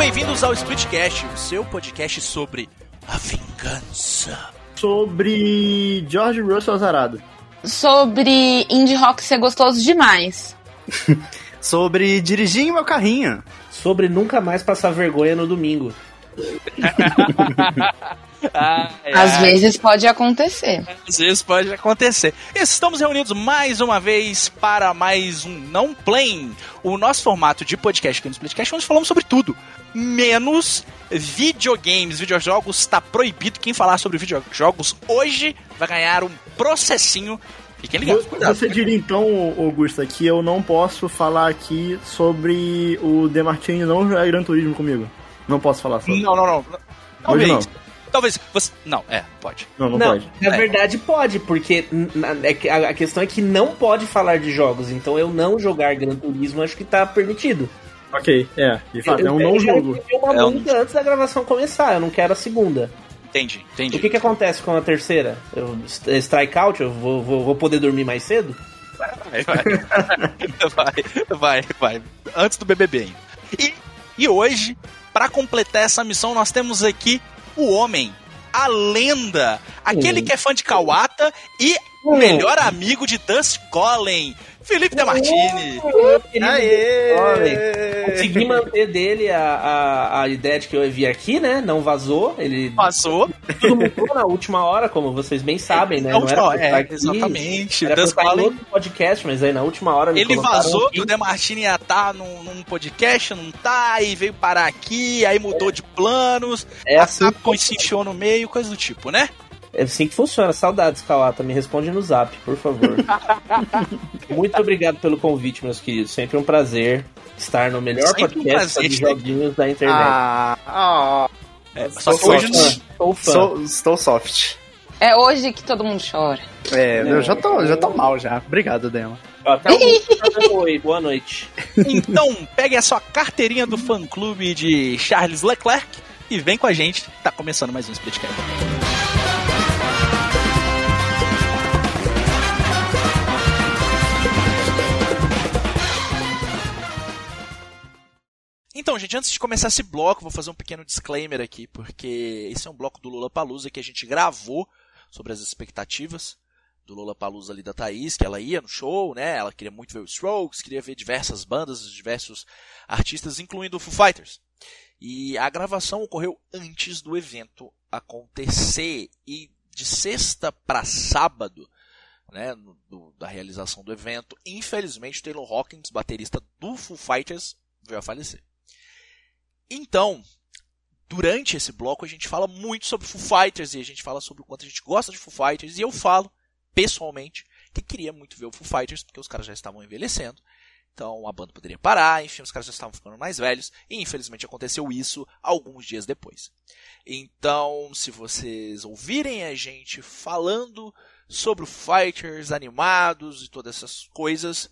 bem-vindos ao Splitcast, o seu podcast sobre a vingança. Sobre George Russell Azarado. Sobre indie rock ser gostoso demais. Sobre dirigir meu carrinho. Sobre nunca mais passar vergonha no domingo. Às vezes pode acontecer. Às vezes pode acontecer. Estamos reunidos mais uma vez para mais um Não Play, o nosso formato de podcast aqui no Splitcast, onde falamos sobre tudo, menos videogames. Videojogos está proibido. Quem falar sobre videojogos hoje vai ganhar um processinho. Fiquem ligados, cuidado. Você diria então, Augusta, que eu não posso falar aqui sobre o Demartini não jogar Gran Turismo comigo? Não posso falar sobre. Não, não, não. Hoje Talvez. não. Talvez você. Não, é, pode. Não, não, Não, pode. na É. verdade pode, porque é que a, questão é que não pode falar de jogos, então eu não jogar Gran Turismo acho que tá permitido. Ok, é. De fato, eu, é um eu não jogo. recebi uma É um- multa antes da gravação começar, eu não quero a segunda. Entendi, entendi. O que que acontece com a terceira? Eu st- strike out, eu vou, vou, vou poder dormir mais cedo? Vai, vai. vai, vai, vai. Antes do BBB ainda. E, e hoje, pra completar essa missão, nós temos aqui o homem, a lenda, aquele Hum. que é fã de Kawata e o Hum. melhor amigo de Dust Collen, Felipe Demartini. Olha, Consegui manter dele a, a, a ideia de que eu vir aqui, né? Não vazou. Ele Passou. tudo mudou na última hora, como vocês bem sabem, né? Não, era pra é, aqui, exatamente. Era pra em outro podcast, mas aí na última hora Ele vazou aqui. que o Demartini ia estar num, num podcast, não tá, e veio parar aqui, aí mudou de planos, É a assim, Capcom no meio, coisa do tipo, né? É assim que funciona. Saudades, Kawata. Me responde no zap, por favor. Muito obrigado pelo convite, meus queridos. Sempre um prazer estar no melhor Sempre um podcast prazer de joguinhos da internet. Ah, ah, É, só que Sou hoje. Sou fã. sou, estou soft. É hoje que todo mundo chora. É, Não. eu já tô, já tô mal já. Obrigado, Dema. Até o Oi, boa noite. Então, pegue a sua carteirinha do fã-clube de Charles Leclerc e vem com a gente. Tá começando mais um Splitcast. Então, gente, antes de começar esse bloco, vou fazer um pequeno disclaimer aqui, porque esse é um bloco do Lula Palusa que a gente gravou sobre as expectativas do Lula Palusa ali da Thaís, que ela ia no show, né? Ela queria muito ver o Strokes, queria ver diversas bandas, diversos artistas, incluindo o Foo Fighters. E a gravação ocorreu antes do evento acontecer. E de sexta para sábado, né, do- da realização do evento, infelizmente Taylor Hawkins, baterista do Foo Fighters, veio a falecer. Então, durante esse bloco a gente fala muito sobre Foo Fighters e a gente fala sobre o quanto a gente gosta de Foo Fighters e eu falo, pessoalmente, que queria muito ver o Foo Fighters porque os caras já estavam envelhecendo. Então a banda poderia parar, enfim, os caras já estavam ficando mais velhos, e infelizmente aconteceu isso alguns dias depois. Então, se vocês ouvirem a gente falando sobre Fighters, animados e todas essas coisas,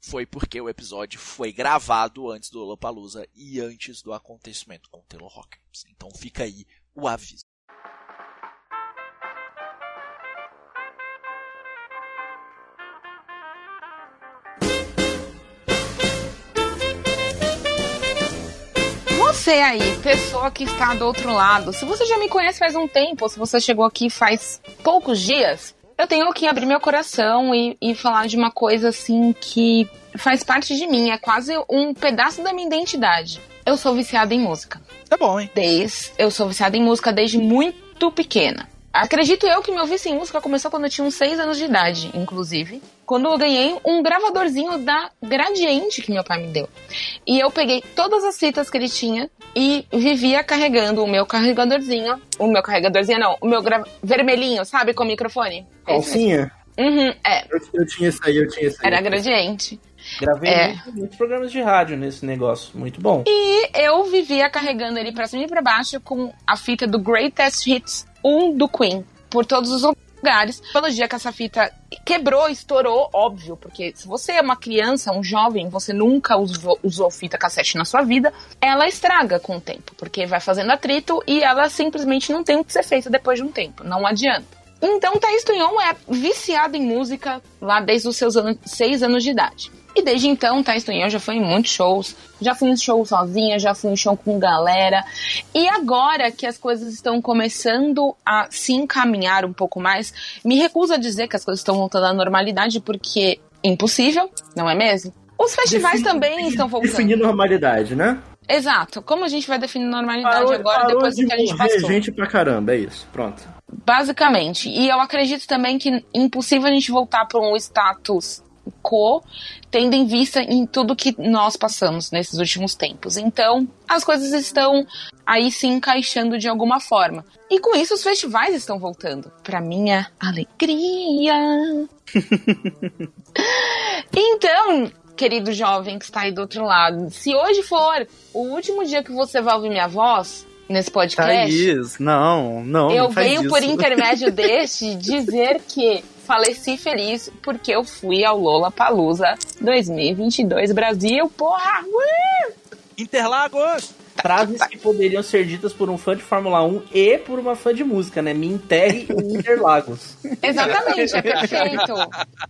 foi porque o episódio foi gravado antes do Lollapalooza e antes do acontecimento com o Taylor Hawkins. Então fica aí o aviso. Você aí, pessoa que está do outro lado, se você já me conhece faz um tempo, ou se você chegou aqui faz poucos dias, eu tenho que abrir meu coração e, e falar de uma coisa assim que faz parte de mim, é quase um pedaço da minha identidade. Eu sou viciada em música. Tá bom, hein? Desde, eu sou viciada em música desde muito pequena. Acredito eu que meu vício em música começou quando eu tinha uns 6 anos de idade, inclusive. Quando eu ganhei um gravadorzinho da Gradiente que meu pai me deu. E eu peguei todas as fitas que ele tinha e vivia carregando o meu carregadorzinho. O meu carregadorzinho, não, o meu gra... vermelhinho, sabe, com microfone. Calcinha? Uhum, é, Eu, eu tinha esse aí, eu tinha esse aí. era Gradiente. Gravei É. muitos, muitos programas de rádio nesse negócio. Muito bom. E eu vivia carregando ele pra cima e pra baixo com a fita do Greatest Hits 1 do Queen. Por todos os lugares. Pelo dia que essa fita quebrou, estourou, óbvio, porque se você é uma criança, um jovem, você nunca usou, usou fita cassete na sua vida, ela estraga com o tempo, porque vai fazendo atrito e ela simplesmente não tem o que ser feita depois de um tempo. Não adianta. Então, Thaís Tunhon é viciada em música lá desde os seus anos, seis anos de idade. E desde então, Thaís Tunhon já foi em muitos shows, já fui em show sozinha, já fui em show com galera. E agora que as coisas estão começando a se encaminhar um pouco mais, me recuso a dizer que as coisas estão voltando à normalidade, porque impossível, não é mesmo? Os festivais Defini- também estão voltando. Definir normalidade, né? Exato. Como a gente vai definir normalidade Parou, agora, parou depois de que a gente passou? gente pra caramba, é isso. Pronto. Basicamente. E eu acredito também que é impossível a gente voltar para um status quo, tendo em vista em tudo que nós passamos nesses últimos tempos. Então, as coisas estão aí se encaixando de alguma forma. E com isso, os festivais estão voltando. Para minha alegria. então, querido jovem que está aí do outro lado, se hoje for o último dia que você vai ouvir minha voz nesse podcast, Thaís, não, não. eu não venho isso. por intermédio deste dizer que faleci feliz porque eu fui ao Lola Palusa 2022 Brasil, porra! Uh! Interlagos! Frases que poderiam ser ditas por um fã de Fórmula 1 e por uma fã de música, né? Me enterre em Interlagos. Exatamente, é perfeito.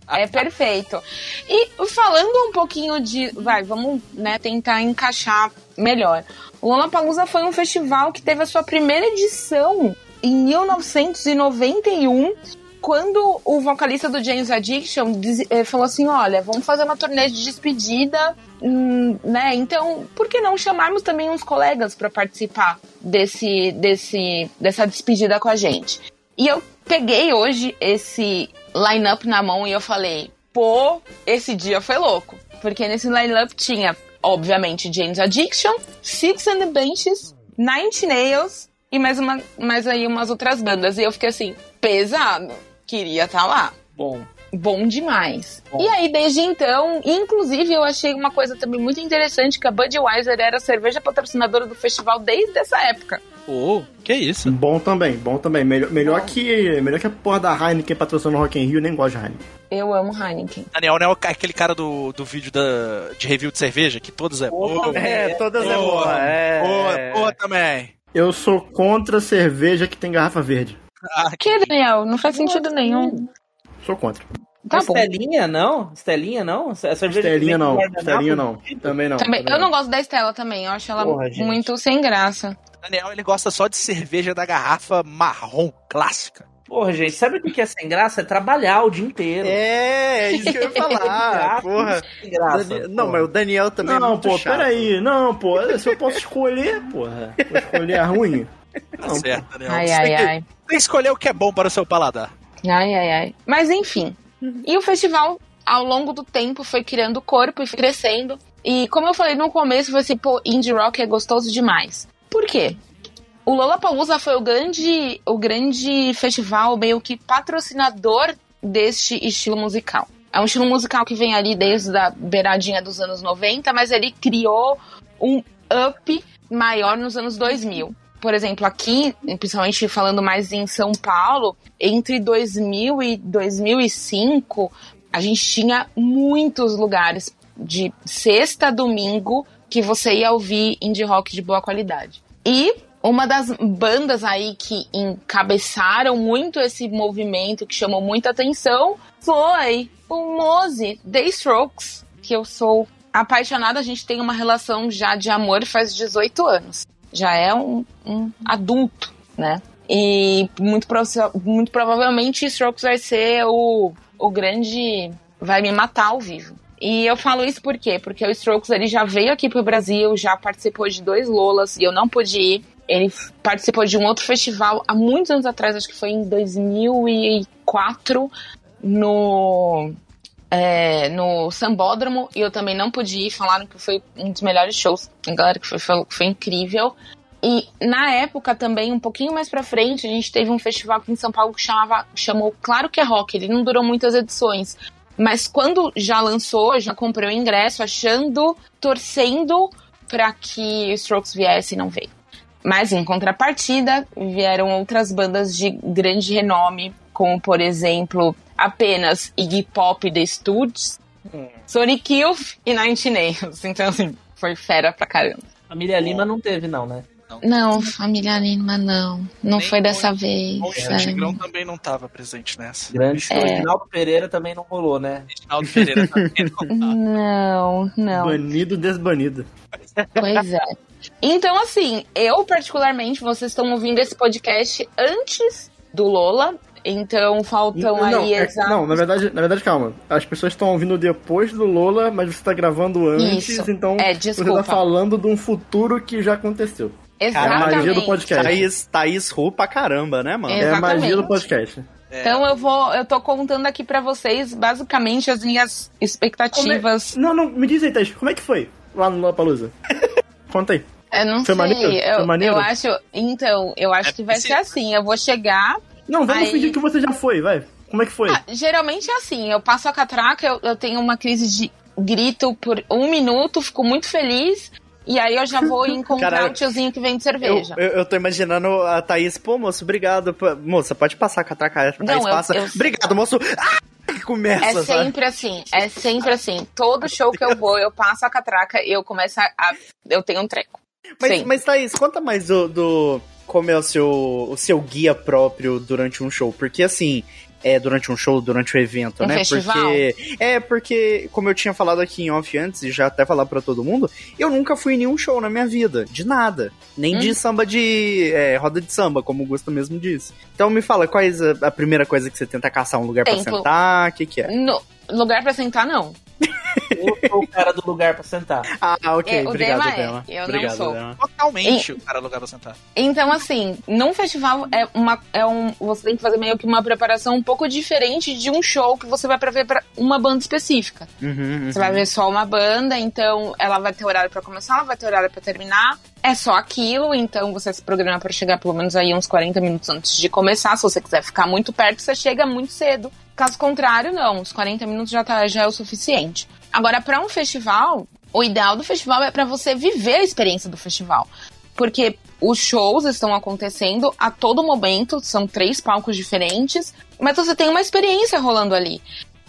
É perfeito. E falando um pouquinho de, vai, vamos, né, tentar encaixar melhor. O Lollapalooza foi um festival que teve a sua primeira edição em 1991 quando o vocalista do James Addiction diz- eh, falou assim: olha, vamos fazer uma turnê de despedida, hum, né? Então, por que não chamarmos também uns colegas para participar desse, desse, dessa despedida com a gente? E eu peguei hoje esse line-up na mão e eu falei: pô, esse dia foi louco. Porque nesse line-up tinha, obviamente, James Addiction, Six and the Benches, Nine Nails e mais, uma, mais aí umas outras bandas. E eu fiquei assim, pesado. Queria estar lá. Bom, Bom demais. Bom. E aí, desde então, inclusive, eu achei uma coisa também muito interessante, que a Budweiser era a cerveja patrocinadora do festival desde essa época. Ô, que isso? Bom também, bom também. Melhor, melhor, que, melhor que a porra da Heineken patrocinando o Rock in Rio, eu nem gosto de Heineken. Eu amo Heineken. Daniel não é aquele cara do, do vídeo da, de review de cerveja, que todos é boa. É, todas é Boa, boa. É. Boa, boa também. Eu sou contra cerveja que tem garrafa verde. Ah, Que, Daniel? Não faz sentido nenhum. Sou contra. Tá. Estelinha, não? Estelinha, não? A cerveja que Estelinha não, Estelinha não. Também não. Também, também eu não gosto da Estela também. Eu acho ela Porra, gente. muito sem graça. Daniel, ele gosta só de cerveja da garrafa marrom, clássica. Porra, gente, sabe o que é sem graça? É trabalhar o dia inteiro. É, é isso que eu ia falar. Porra. Sem graça. Dani- Não, porra. mas o Daniel também é Não, muito pô, chato. peraí. Não, pô, se eu posso escolher, porra. Vou escolher a ruim. Tá Não, certo, Daniel. Ai, ai, ai. Que escolher o que é bom para o seu paladar. Ai, ai, ai. Mas enfim. E o festival, ao longo do tempo, foi criando corpo e foi crescendo. E como eu falei no começo, foi assim, pô, indie rock é gostoso demais. Por quê? O Lollapalooza foi o grande, o grande festival meio que patrocinador deste estilo musical. É um estilo musical que vem ali desde a beiradinha dos anos 90, mas ele criou um up maior nos anos 2000. Por exemplo, aqui, principalmente falando mais em São Paulo, entre 2000 e 2005, a gente tinha muitos lugares de sexta a domingo que você ia ouvir indie rock de boa qualidade. E uma das bandas aí que encabeçaram muito esse movimento, que chamou muita atenção, foi o Mose, The Strokes, que eu sou apaixonada, a gente tem uma relação já de amor faz 18 anos. Já é um, um adulto, né? E muito, pro- muito provavelmente Strokes vai ser o, o grande. vai me matar ao vivo. E eu falo isso por quê? Porque o Strokes ele já veio aqui pro Brasil, já participou de dois Lolas e eu não pude ir. Ele participou de um outro festival há muitos anos atrás, acho que foi em 2004, no é, no Sambódromo e eu também não pude ir. Falaram que foi um dos melhores shows. A galera que foi, falou que foi incrível. E na época também, um pouquinho mais pra frente, a gente teve um festival aqui em São Paulo que chamava, chamou Claro que é Rock. Ele não durou muitas edições. Mas quando já lançou, já comprei o ingresso achando, torcendo pra que o Strokes viesse e não veio. Mas em contrapartida, vieram outras bandas de grande renome, como por exemplo, apenas Iggy Pop The Stooges, Sonic Youth e Nine Nails. Então, assim, foi fera pra caramba. Família Lima não teve, não, né? Não, família Lima não. Não Nem foi dessa Bom vez. Monte é. Tigrão também não tava presente nessa. Grande É. Reginaldo Pereira também não rolou, né? Reginaldo Pereira também não tava. Não, não. Banido, desbanido. Pois é. Então, assim, eu particularmente, vocês estão ouvindo esse podcast antes do Lola. Então faltam não, aí é- exatos. não, na verdade, na verdade, calma. As pessoas estão ouvindo depois do Lola, mas você tá gravando antes, Isso. então É, você desculpa. tá falando de um futuro que já aconteceu. É a Exatamente. magia do podcast. Thaís, Thaís Ru pra caramba, né, mano? É. É a magia do Exatamente. podcast. É, Então eu vou, eu tô contando aqui pra vocês basicamente as minhas expectativas. Não, não, me diz aí, Thaís, como é que foi lá no Lollapalooza? Conta aí. Eu não Foi sei. maneiro? Eu, Foi maneiro? eu acho, então, eu acho É que vai ser assim. Eu vou chegar. Não, vamos Aí- fingir que você já foi, vai. Como é que foi? Ah, geralmente é assim. Eu passo a catraca, eu, eu tenho uma crise de grito por um minuto, fico muito feliz. E aí eu já vou encontrar Caralho. o tiozinho que vende Eu, cerveja. eu, eu tô imaginando a Thaís, pô, moço, obrigado. pô, Moça, pode passar a catraca. A Thaís Não, eu- passa. eu- Obrigado, moço. Ah, começa, É sabe? sempre assim, é sempre assim. Todo show que eu vou, eu passo a catraca e eu começo a. a- eu tenho um treco. Mas, Sim. mas Thaís, conta mais do, do- como é o seu, o seu guia próprio durante um show. Porque assim, é durante um show, durante o evento, Um né? festival? Porque. É, porque, como eu tinha falado aqui em off antes, e já até falar pra todo mundo, eu nunca fui em nenhum show na minha vida. De nada. Nem Hum. de samba de. é, roda de samba, como o Gusta mesmo disse. Então me fala, quais a, a primeira coisa que você tenta caçar? Um lugar pra Templo. sentar? O que, que é? No lugar pra sentar, não. Eu sou o cara do lugar pra sentar. Ah, ok. É, obrigado, Dema é, Dema. eu não obrigado, sou. Dema. Totalmente o cara lugar pra sentar. Então, assim, num festival é uma. É um, você tem que fazer meio que uma preparação um pouco diferente de um show que você vai pra ver pra uma banda específica. Uhum, uhum. Você vai ver só uma banda, então ela vai ter horário pra começar, ela vai ter horário pra terminar. É só aquilo, então você se programa pra chegar pelo menos aí uns 40 minutos antes de começar. Se você quiser ficar muito perto, você chega muito cedo. Caso contrário, não, uns 40 minutos já, tá, já é o suficiente. Agora, pra um festival, o ideal do festival é pra você viver a experiência do festival. Porque os shows estão acontecendo a todo momento, são três palcos diferentes, mas você tem uma experiência rolando ali.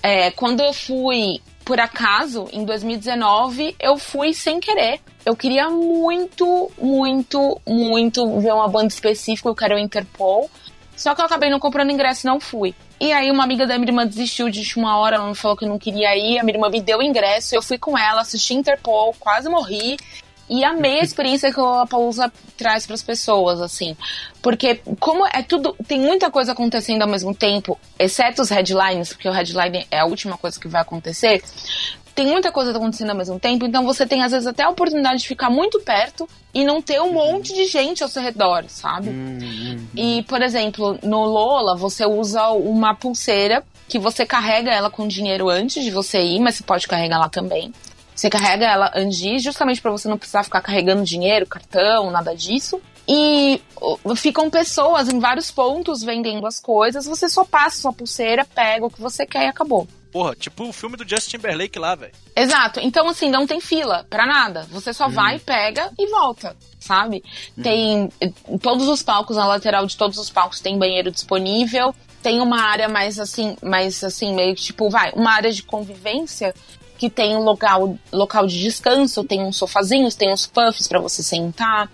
É, quando eu fui, por acaso, em 2019, eu fui sem querer. Eu queria muito, muito, muito ver uma banda específica, que era o Interpol. Só que eu acabei não comprando ingresso e não fui. E aí uma amiga da minha irmã desistiu de última hora, ela me falou que não queria ir, a minha irmã me deu o ingresso, eu fui com ela, assisti Interpol, quase morri. E amei a experiência que a Pausa traz para as pessoas, assim. Porque, como é tudo. Tem muita coisa acontecendo ao mesmo tempo, exceto os headlines, porque o headline é a última coisa que vai acontecer. Tem muita coisa acontecendo ao mesmo tempo, então você tem, às vezes, até a oportunidade de ficar muito perto e não ter um monte de gente ao seu redor, sabe? E, por exemplo, no Lola, você usa uma pulseira que você carrega ela com dinheiro antes de você ir, mas você pode carregar lá também. Você carrega ela antes justamente para você não precisar ficar carregando dinheiro, cartão, nada disso. E ficam pessoas em vários pontos vendendo as coisas. Você só passa sua pulseira, pega o que você quer e acabou. Porra, tipo o filme do Justin Timberlake lá, velho. Exato. Então, assim, não tem fila pra nada. Você só vai, pega e volta, sabe? Tem em todos os palcos, na lateral de todos os palcos tem banheiro disponível. Tem uma área mais assim, mais assim, meio que tipo, vai, uma área de convivência que tem um local, local de descanso, tem uns sofazinhos, tem uns puffs pra você sentar.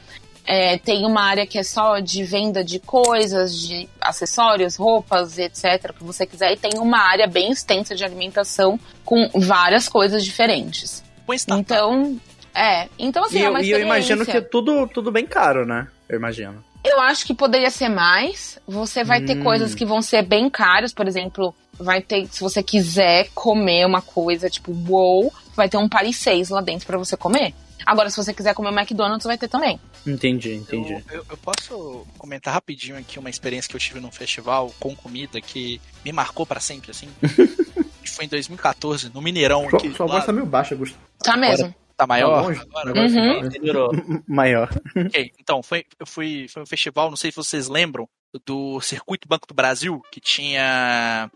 É, tem uma área que é só de venda de coisas, de acessórios, roupas, etc., que você quiser. E tem uma área bem extensa de alimentação com várias coisas diferentes. Põe startup. Então, é. Então, assim, E, é eu, uma e eu imagino que é tudo, tudo bem caro, né? Eu imagino. Eu acho que poderia ser mais. Você vai ter Hum. coisas que vão ser bem caras, por exemplo, vai ter, se você quiser comer uma coisa tipo wow, vai ter um Paris 6 lá dentro pra você comer. Agora, se você quiser comer McDonald's, vai ter também. Entendi, entendi. Eu, eu- eu posso comentar rapidinho aqui uma experiência que eu tive num festival com comida que me marcou pra sempre, assim. foi em 2014, no Mineirão. Sua, aqui, sua voz tá meio baixa, Augusto. Tá mesmo. tá maior longe. agora? Agora tá Uhum. Melhorou. Maior. Ok, então, foi, eu fui, foi um festival, não sei se vocês lembram, do Circuito Banco do Brasil, que tinha.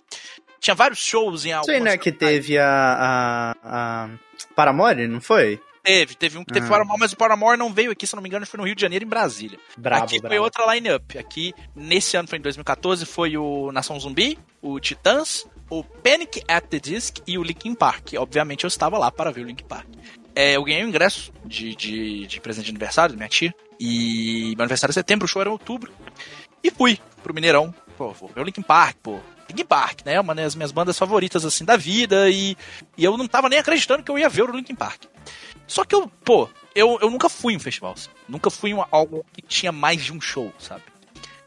Tinha vários shows em algumas aí, né, que teve a, a, a Paramore, não foi? Teve, teve um que teve Ah. Paramore, mas o Paramore não veio aqui, se não me engano, foi no Rio de Janeiro, em Brasília. Brabo, aqui foi brabo. outra line-up. Aqui, nesse ano, foi em 2014, foi o Nação Zumbi, o Titãs, o Panic at the Disc e o Linkin Park. Obviamente eu estava lá para ver o Linkin Park. É, eu ganhei um ingresso de, de, de presente de aniversário da minha tia. E meu aniversário é setembro, o show era em outubro. E fui pro Mineirão. Pô, vou ver o Linkin Park, pô. Linkin Park, né? Uma das minhas bandas favoritas, assim, da vida. E, e eu não tava nem acreditando que eu ia ver o Linkin Park. Só que eu, pô, eu, eu nunca fui em um festival. Assim. Nunca fui em algo que tinha mais de um show, sabe?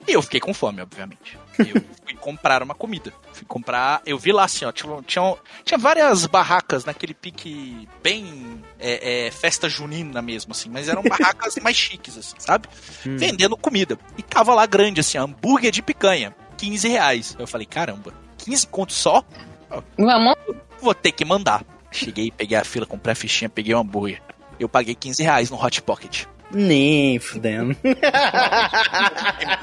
E eu fiquei com fome, obviamente. Eu fui comprar uma comida. Fui comprar. Eu vi lá assim, ó. Tinha, tinha, tinha várias barracas naquele pique bem é, é, festa junina mesmo, assim. Mas eram barracas mais chiques, assim, sabe? Hum. Vendendo comida. E tava lá grande, assim, hambúrguer de picanha. 15 reais. Eu falei, caramba, 15 contos só? Vamos. Vou ter que mandar. Cheguei, peguei a fila, comprei a fichinha, peguei o um hambúrguer. Eu paguei 15 reais no Hot Pocket. Nem fudendo.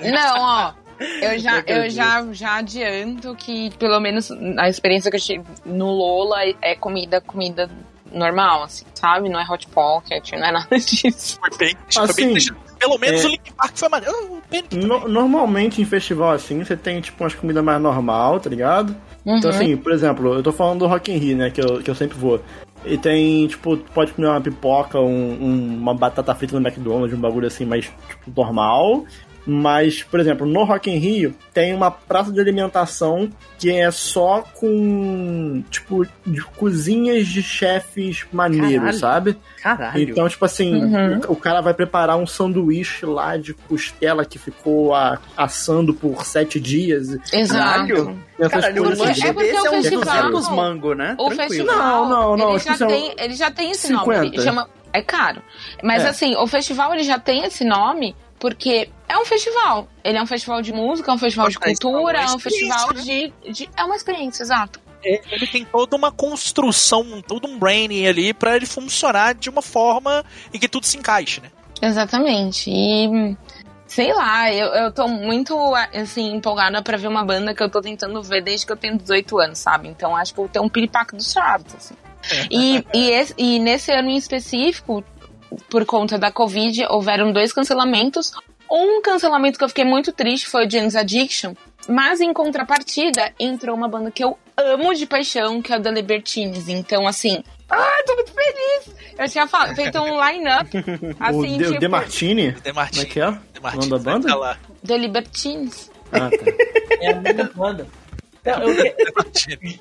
Não, ó. Eu já, eu já, já adianto que, pelo menos, a experiência que eu tive no Lola é comida, comida normal, assim, sabe? Não é hot pocket, não é nada disso. Foi bem, assim, bem pelo menos é, o Link Park foi maneiro. No, normalmente em festival assim, você tem tipo umas comidas mais normal, tá ligado? Uhum. Então assim, por exemplo, eu tô falando do Rock in Rio, né, que eu, que eu sempre vou. E tem, tipo, pode comer uma pipoca, um, um, uma batata frita no McDonald's, um bagulho assim mais tipo, normal. Mas, por exemplo, no Rock in Rio tem uma praça de alimentação que é só com, tipo, de cozinhas de chefes maneiros, Caralho. sabe? Caralho. Então, tipo assim, uhum. o, o, cara vai preparar um sanduíche lá de costela que ficou a, assando por sete dias. Exato. Caralho, o lanche é desse é um festival, mango, né? O Tranquilo. festival, não, não, não, ele, já tem, ele já tem esse 50. nome. Chama, é caro. Mas é. assim, o festival ele já tem esse nome porque é um festival. Ele é um festival de música, é um festival de cultura, é um festival né? de, de. É uma experiência, exato. É, ele tem toda uma construção, todo um branding ali para ele funcionar de uma forma em que tudo se encaixe, né? Exatamente. E sei lá, eu, eu tô muito assim empolgada para ver uma banda que eu tô tentando ver desde que eu tenho 18 anos, sabe? Então acho que vou ter um piripaque dos chaves, assim. É. E, e, esse, e nesse ano em específico, por conta da Covid, houveram dois cancelamentos. Um cancelamento que eu fiquei muito triste foi o James Addiction, mas em contrapartida entrou uma banda que eu amo de paixão, que é o The Libertines. Então, assim, ah, tô muito feliz! Eu tinha feito um line-up, assim, o De, tipo... The Martini? The Martini. Como é que é? The Martini. da banda? The Libertines. Ah, tá. É a banda. Então, eu,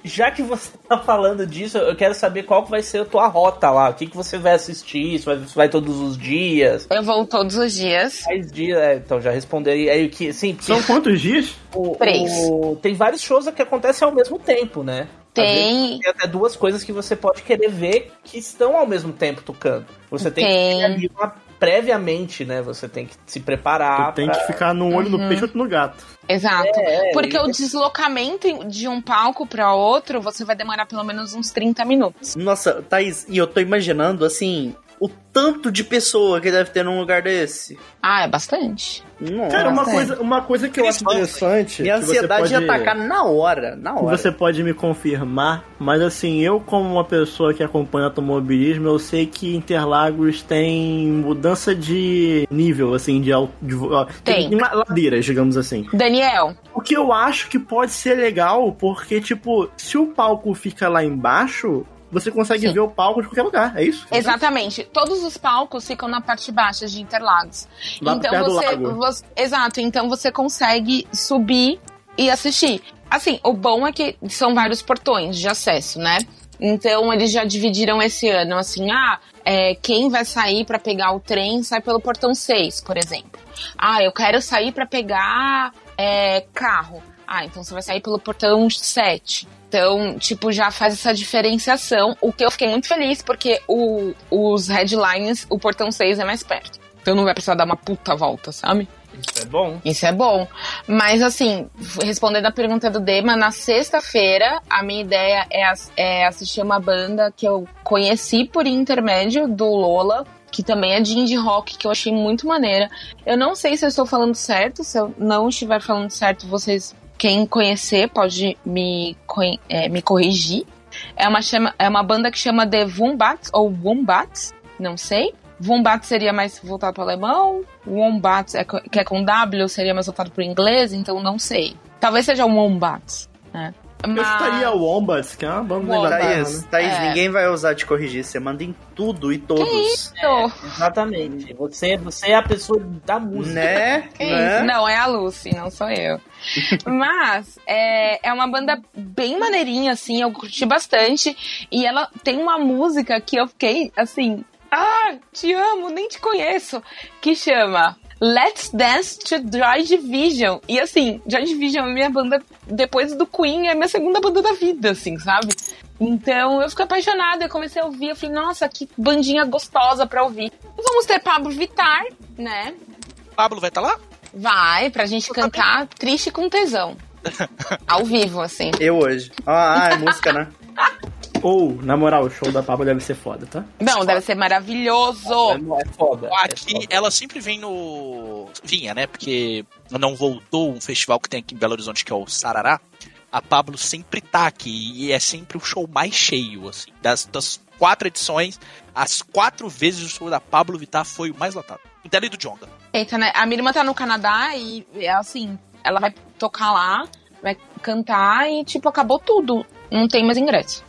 já que você tá falando disso, eu quero saber qual que vai ser a tua rota lá. O que, que você vai assistir? Você vai, você vai todos os dias? Eu vou todos os dias. Três dias, é, então já respondei aí que sim. São quantos dias? O, Três. O, tem vários shows que acontecem ao mesmo tempo, né? Tem. tem até duas coisas que você pode querer ver que estão ao mesmo tempo tocando. Você tem, tem. que ter ali uma previamente, né? Você tem que se preparar. Tu tem pra... que ficar no olho uhum. no peixe ou no gato. Exato. É, é, Porque o deslocamento de um palco para outro, você vai demorar pelo menos uns 30 minutos. Nossa, Thaís, e eu tô imaginando assim, o tanto de pessoa que deve ter num lugar desse. Ah, é bastante. Nossa. Cara, uma coisa, uma coisa que eu acho interessante. Minha ansiedade pode, ia atacar na hora, na hora. Você pode me confirmar, mas assim, eu, como uma pessoa que acompanha automobilismo, eu sei que Interlagos tem mudança de nível, assim, de, de, tem. tem ladeiras, digamos assim. Daniel. O que eu acho que pode ser legal, porque, tipo, se o palco fica lá embaixo, você consegue Sim. ver o palco de qualquer lugar, é isso? Exatamente. Todos os palcos ficam na parte baixa de Interlagos. Lá então você, você, exato, então você consegue subir e assistir. Assim, o bom é que são vários portões de acesso, né? Então eles já dividiram esse ano assim, ah, é, quem vai sair para pegar o trem sai pelo portão 6, por exemplo. Ah, eu quero sair para pegar é, carro. Ah, então você vai sair pelo portão 7. Então, tipo, já faz essa diferenciação. O que eu fiquei muito feliz, porque o, os headlines, o portão 6 é mais perto. Então não vai precisar dar uma puta volta, sabe? Isso é bom. Isso é bom. Mas, assim, respondendo a pergunta do Dema, na sexta-feira, a minha ideia é, é, assistir uma banda que eu conheci por intermédio do Lola, que também é de indie rock, que eu achei muito maneira. Eu não sei se eu estou falando certo, se eu não estiver falando certo, vocês quem conhecer pode me, é, me corrigir. É uma, chama, é uma banda que chama The Wombats, ou Wombats, não sei. Wombat seria mais voltado para o alemão, Wombats, é, que é com W, seria mais voltado para o inglês, então não sei. Talvez seja um Wombats, né? Eu Mas- chutaria Wombats, que é uma banda. Inglaterra, Thaís, né? Thaís, É. ninguém vai ousar te corrigir. Você manda em tudo e todos. Tô. Exatamente. Você, você é a pessoa da música. Né? Que né? isso? Não, é a Lucy, não sou eu. Mas é, é uma banda bem maneirinha, assim, eu curti bastante. E ela tem uma música que eu fiquei assim, ah, te amo, nem te conheço, que chama Let's Dance to Joy Division. E assim, Joy Division é minha banda, depois do Queen, é minha segunda banda da vida, assim, sabe? Então eu fiquei apaixonada, eu comecei a ouvir, eu falei, nossa, que bandinha gostosa pra ouvir. Vamos ter Pablo Vittar, né? Pablo vai estar lá? Vai, pra gente cantar triste com tesão. Ao vivo, assim. Eu hoje. Ah, ah, é música, né? Ou, na moral, o show da Pablo deve ser foda, tá? Não, deve ser maravilhoso. É foda. é Aqui, foda. ela sempre vem no. Vinha, né? Porque não voltou um festival que tem aqui em Belo Horizonte, que é o Sarará. A Pablo sempre tá aqui e é sempre o show mais cheio, assim. Das, das quatro edições, as quatro vezes o show da Pablo Vittar foi o mais lotado. Dela e do Jonga. Eita, né? A minha irmã tá no Canadá e é assim, ela vai tocar lá, vai cantar e, tipo, acabou tudo. Não tem mais ingresso.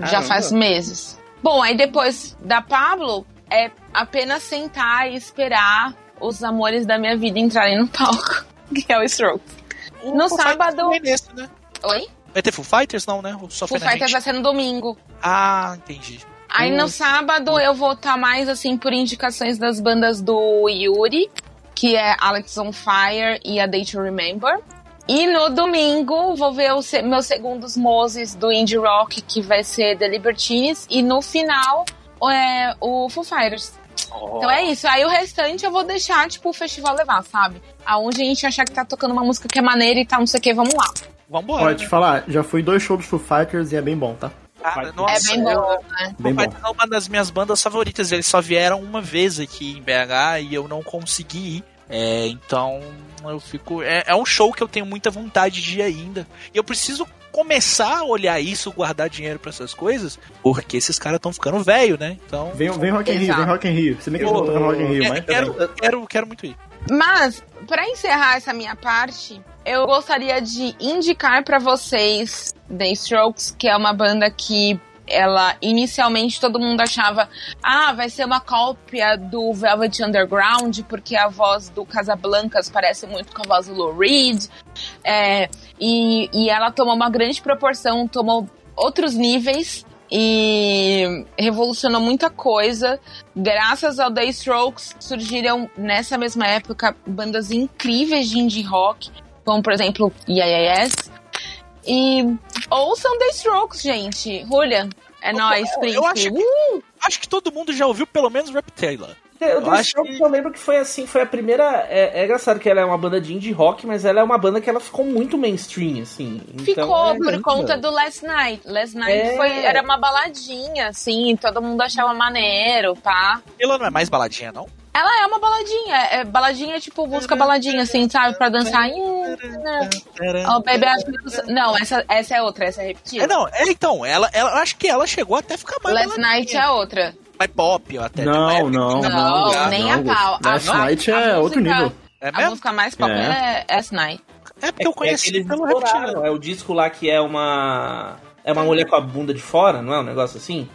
Já Caramba. faz meses. Bom, aí depois da Pablo, é apenas sentar e esperar os amores da minha vida entrarem no palco, que é o Strokes. O No sábado- é nesse, né? Oi? Vai ter Full Fighters, não, né? Só na Fighters vai ser no domingo. Ah, entendi. Aí no sábado eu vou estar mais assim por indicações das bandas do Yuri, que é Alex on Fire e A Day to Remember. E no domingo vou ver os meus segundos Moses do Indie Rock, que vai ser The Libertines. E no final é o Foo Fighters. Então é isso. Aí o restante eu vou deixar, tipo, o festival levar, sabe? Aonde a gente achar que tá tocando uma música que é maneira e tal, não sei o que, vamos lá. Vambora. Pode te falar, já fui dois shows do Foo Fighters e é bem bom, tá? Cara, É nossa, bem eu- bom, né? Bem bom. É uma das minhas bandas favoritas. Eles só vieram uma vez aqui em BH e eu não consegui ir. É, então eu fico. É, é um show que eu tenho muita vontade de ir ainda. E eu preciso começar a olhar isso, guardar dinheiro pra essas coisas, porque esses caras estão ficando velho, né? Então. Vem, vem Rock in Rio, vem Rock in Rio. Se bem que eles não estão no Rock in Rio, é, mas quero, quero, quero muito ir. Mas, pra encerrar essa minha parte, eu gostaria de indicar pra vocês The Strokes, que é uma banda que ela inicialmente todo mundo achava, ah, vai ser uma cópia do Velvet Underground, porque a voz do Casablancas parece muito com a voz do Lou Reed. É, e, e ela tomou uma grande proporção, tomou outros níveis e revolucionou muita coisa. Graças ao The Strokes surgiram nessa mesma época bandas incríveis de indie rock, como por exemplo Yes. E ouçam The Strokes, gente. Julian, é nóis, eu príncipe. acho que- Uh! Acho que todo mundo já ouviu pelo menos Rap Taylor. Eu, Eu acho que... eu lembro que foi assim, foi a primeira. É, é engraçado que ela é uma banda de indie rock, mas ela é uma banda que ela ficou muito mainstream, assim. Então, Ficou é por linda. conta do Last Night. Last Night É. foi, era uma baladinha, assim, todo mundo achava maneiro, pá. Ela não é mais baladinha, não? Ela é uma baladinha, é baladinha tipo música baladinha, assim, sabe? Pra dançar. Oh, baby, acho que- Não, essa, essa é outra, essa é repetida. É, não, é, então, ela, ela, eu acho que ela chegou até a ficar mais Last baladinha. Night é outra. mais pop até. Não, época não, que- Não, não, nem não, a pau. A, Last a- Night a é outro música- nível. É A música mais popular é, Last Night. É porque eu É conheci eles pelo Reptiliano. É o disco lá que é uma. É uma mulher com a bunda de fora, não é um negócio assim?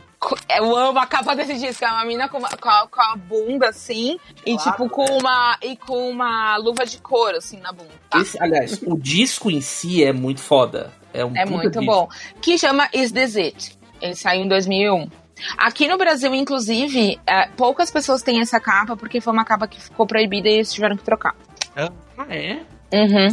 Eu amo a capa desse disco, é uma mina com, uma- com, a, com a bunda, assim, e Claro, tipo com uma, e com uma luva de couro, assim, na bunda. tá? Esse, aliás, o disco em si é muito foda. É, um É muito disco. bom. Que chama Is This It? Ele saiu em 2001. Aqui no Brasil, inclusive, é, poucas pessoas têm essa capa, porque foi uma capa que ficou proibida e eles tiveram que trocar. Ah, é? Uhum.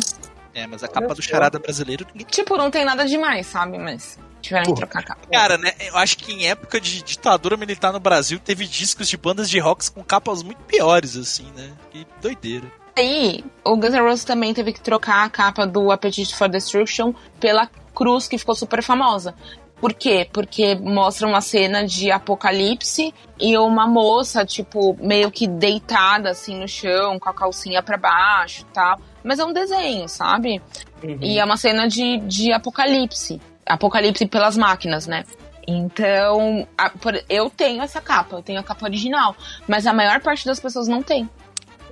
É, mas a capa do charada brasileiro Tipo, não tem nada demais, sabe? Mas tiveram que trocar a capa. Cara, né? Eu acho que em época de ditadura militar no Brasil teve discos de bandas de rocks com capas muito piores, assim, né? Que doideira. Aí, o Guns N' Roses também teve que trocar a capa do Appetite for Destruction pela cruz, que ficou super famosa. Por quê? Porque mostra uma cena de apocalipse e uma moça, tipo, meio que deitada, assim, no chão, com a calcinha pra baixo e tal. Mas é um desenho, sabe? Uhum. E é uma cena de, de apocalipse. Apocalipse pelas máquinas, né? Então, a- por- eu tenho essa capa, eu tenho a capa original. Mas a maior parte das pessoas não tem.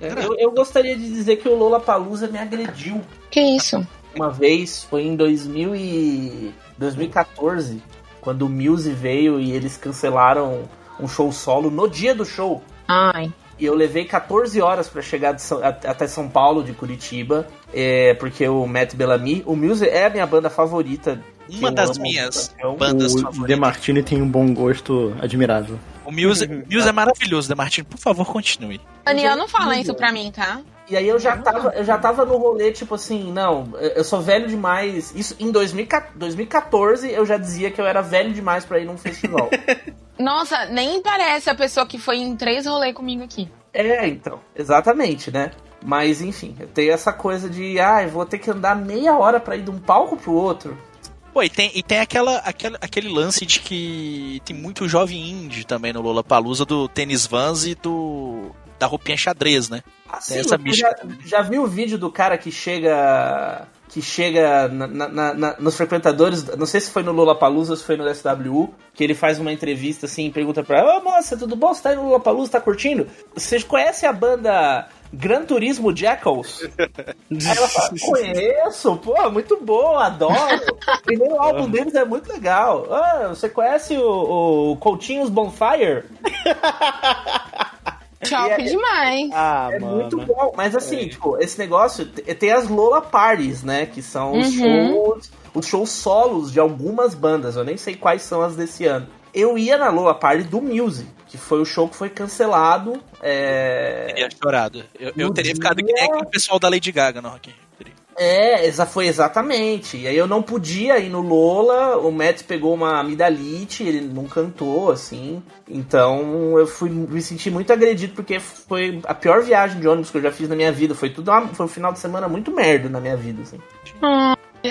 É, Eu, eu gostaria de dizer que o Lola Palusa me agrediu. Que isso? uma vez, foi em 2000 e 2014, quando o Muse veio e eles cancelaram um show solo no dia do show. Ai. E eu levei 14 horas para chegar São, até São Paulo, de Curitiba, é, porque o Matt Bellamy, o Muse é a minha banda favorita. Uma das minhas então, bandas O favoritas. De Martini tem um bom gosto admirável. O Muse, Muse é maravilhoso, Demartini. Por favor, continue. Daniel, não fala isso pra mim, tá? E aí eu já tava, eu já tava no rolê, tipo assim, não, eu sou velho demais. Isso em 2014 2014 eu já dizia que eu era velho demais pra ir num festival. Nossa, nem parece a pessoa que foi em três rolês comigo aqui. é, então, exatamente, né? Mas enfim, eu tenho essa coisa de, ah, eu vou ter que andar meia hora pra ir de um palco pro outro. Pô, e tem, e tem aquela, aquela, aquele lance de que tem muito jovem indie também no Lollapalooza do tênis Vans e do da roupinha xadrez, né? Assim, essa você bicha já, já viu o vídeo do cara que chega que chega na- na- na- nos frequentadores, não sei se foi no Lollapalooza ou se foi no SWU, que ele faz uma entrevista assim, pergunta pra ela, ô moça, tudo bom? Você tá aí no Lollapalooza, tá curtindo? Você conhece a banda Gran Turismo Jackals? Aí ela fala, conheço, pô, muito bom, adoro. O primeiro álbum deles é muito legal. Ah, você conhece o, o Coutinhos Bonfire? E é- demais. Ah, É mano. muito bom, mas assim, tipo, esse negócio te- tem as Lola Parties, né? Que são os Uhum. shows, os shows solos de algumas bandas. Eu nem sei quais são as desse ano. Eu ia na Lola Party do Music, que foi o show que foi cancelado. É, Teria chorado. Eu, eu teria dia- ficado que nem aquele pessoal da Lady Gaga no Rock in Rio. Teria. é foi exatamente. E aí eu não podia ir no Lola. O Matt pegou uma amidalite, ele não cantou, assim. Então eu fui me senti muito agredido porque foi a pior viagem de ônibus que eu já fiz na minha vida. Foi tudo uma- foi um final de semana muito merda na minha vida, assim.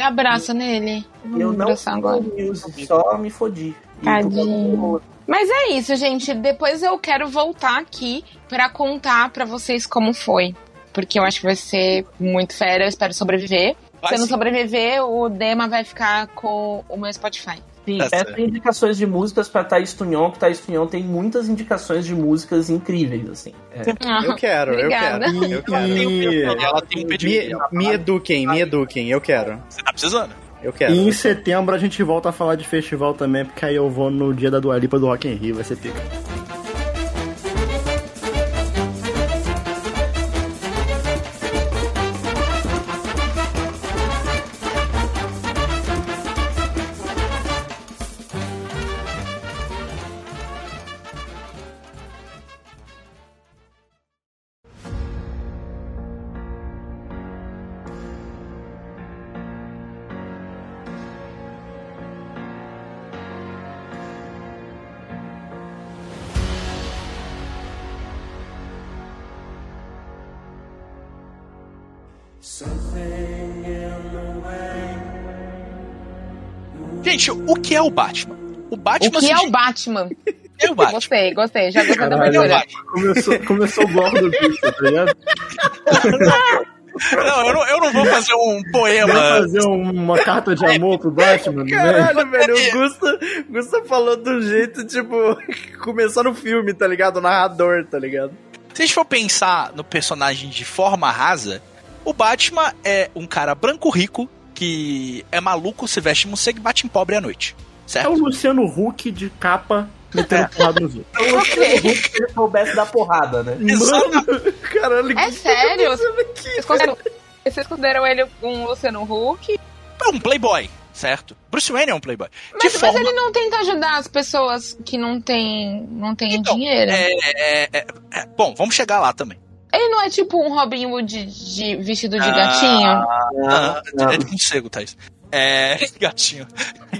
Abraça nele. E eu não abraçar agora. Music, só me fodi. Tadinho. Mas é isso, gente. Depois eu quero voltar aqui pra contar pra vocês como foi. Porque eu acho que vai ser muito fera. Eu espero sobreviver. Vai Se eu não sim. sobreviver, o Dema vai ficar com o meu Spotify. Sim, Tá peça indicações de músicas pra Thaís Tunhon, que Thaís Tunhon tem muitas indicações de músicas incríveis, assim. É. Eu quero, eu quero. Eu quero. E, Ela tem um. Me, me eduquem, me eduquem, eu quero. Você tá precisando? Eu quero. e em setembro a gente volta a falar de festival também, porque aí eu vou no dia da Dua Lipa do Rock in Rio, vai ser pica. Gente, o que é o Batman? O O Batman que é se- o Batman? é o Batman. Gostei, gostei. Já gostei da abertura. Começou, começou o bloco do bicho, tá ligado? Não, eu não, eu não vou fazer um poema. Vamos fazer uma carta de amor pro Batman, né? Caralho, velho, o Gusta, Gusta falou do jeito, tipo, começou no filme, tá ligado? O narrador, tá ligado? Se a gente for pensar no personagem de forma rasa, o Batman é um cara branco rico que é maluco, se veste morcego e bate em pobre à noite. É Certo? o Luciano Huck de capa metendo porrada nos outros. Eu gostaria muito que ele soubesse dar porrada, né? Mano, caralho, É que sério? tá aqui, Vocês consideram, vocês consideram ele um Luciano Huck? É um playboy, certo? Bruce Wayne é um playboy. Mas, mas forma... ele não tenta ajudar as pessoas que não têm não têm Então, dinheiro. É, é, é, é, bom, vamos chegar lá também. Ele não é tipo um Robin Hood de, de- vestido de Ah, gatinho? Ah, não. É de morcego, Thaís. É. Gatinho.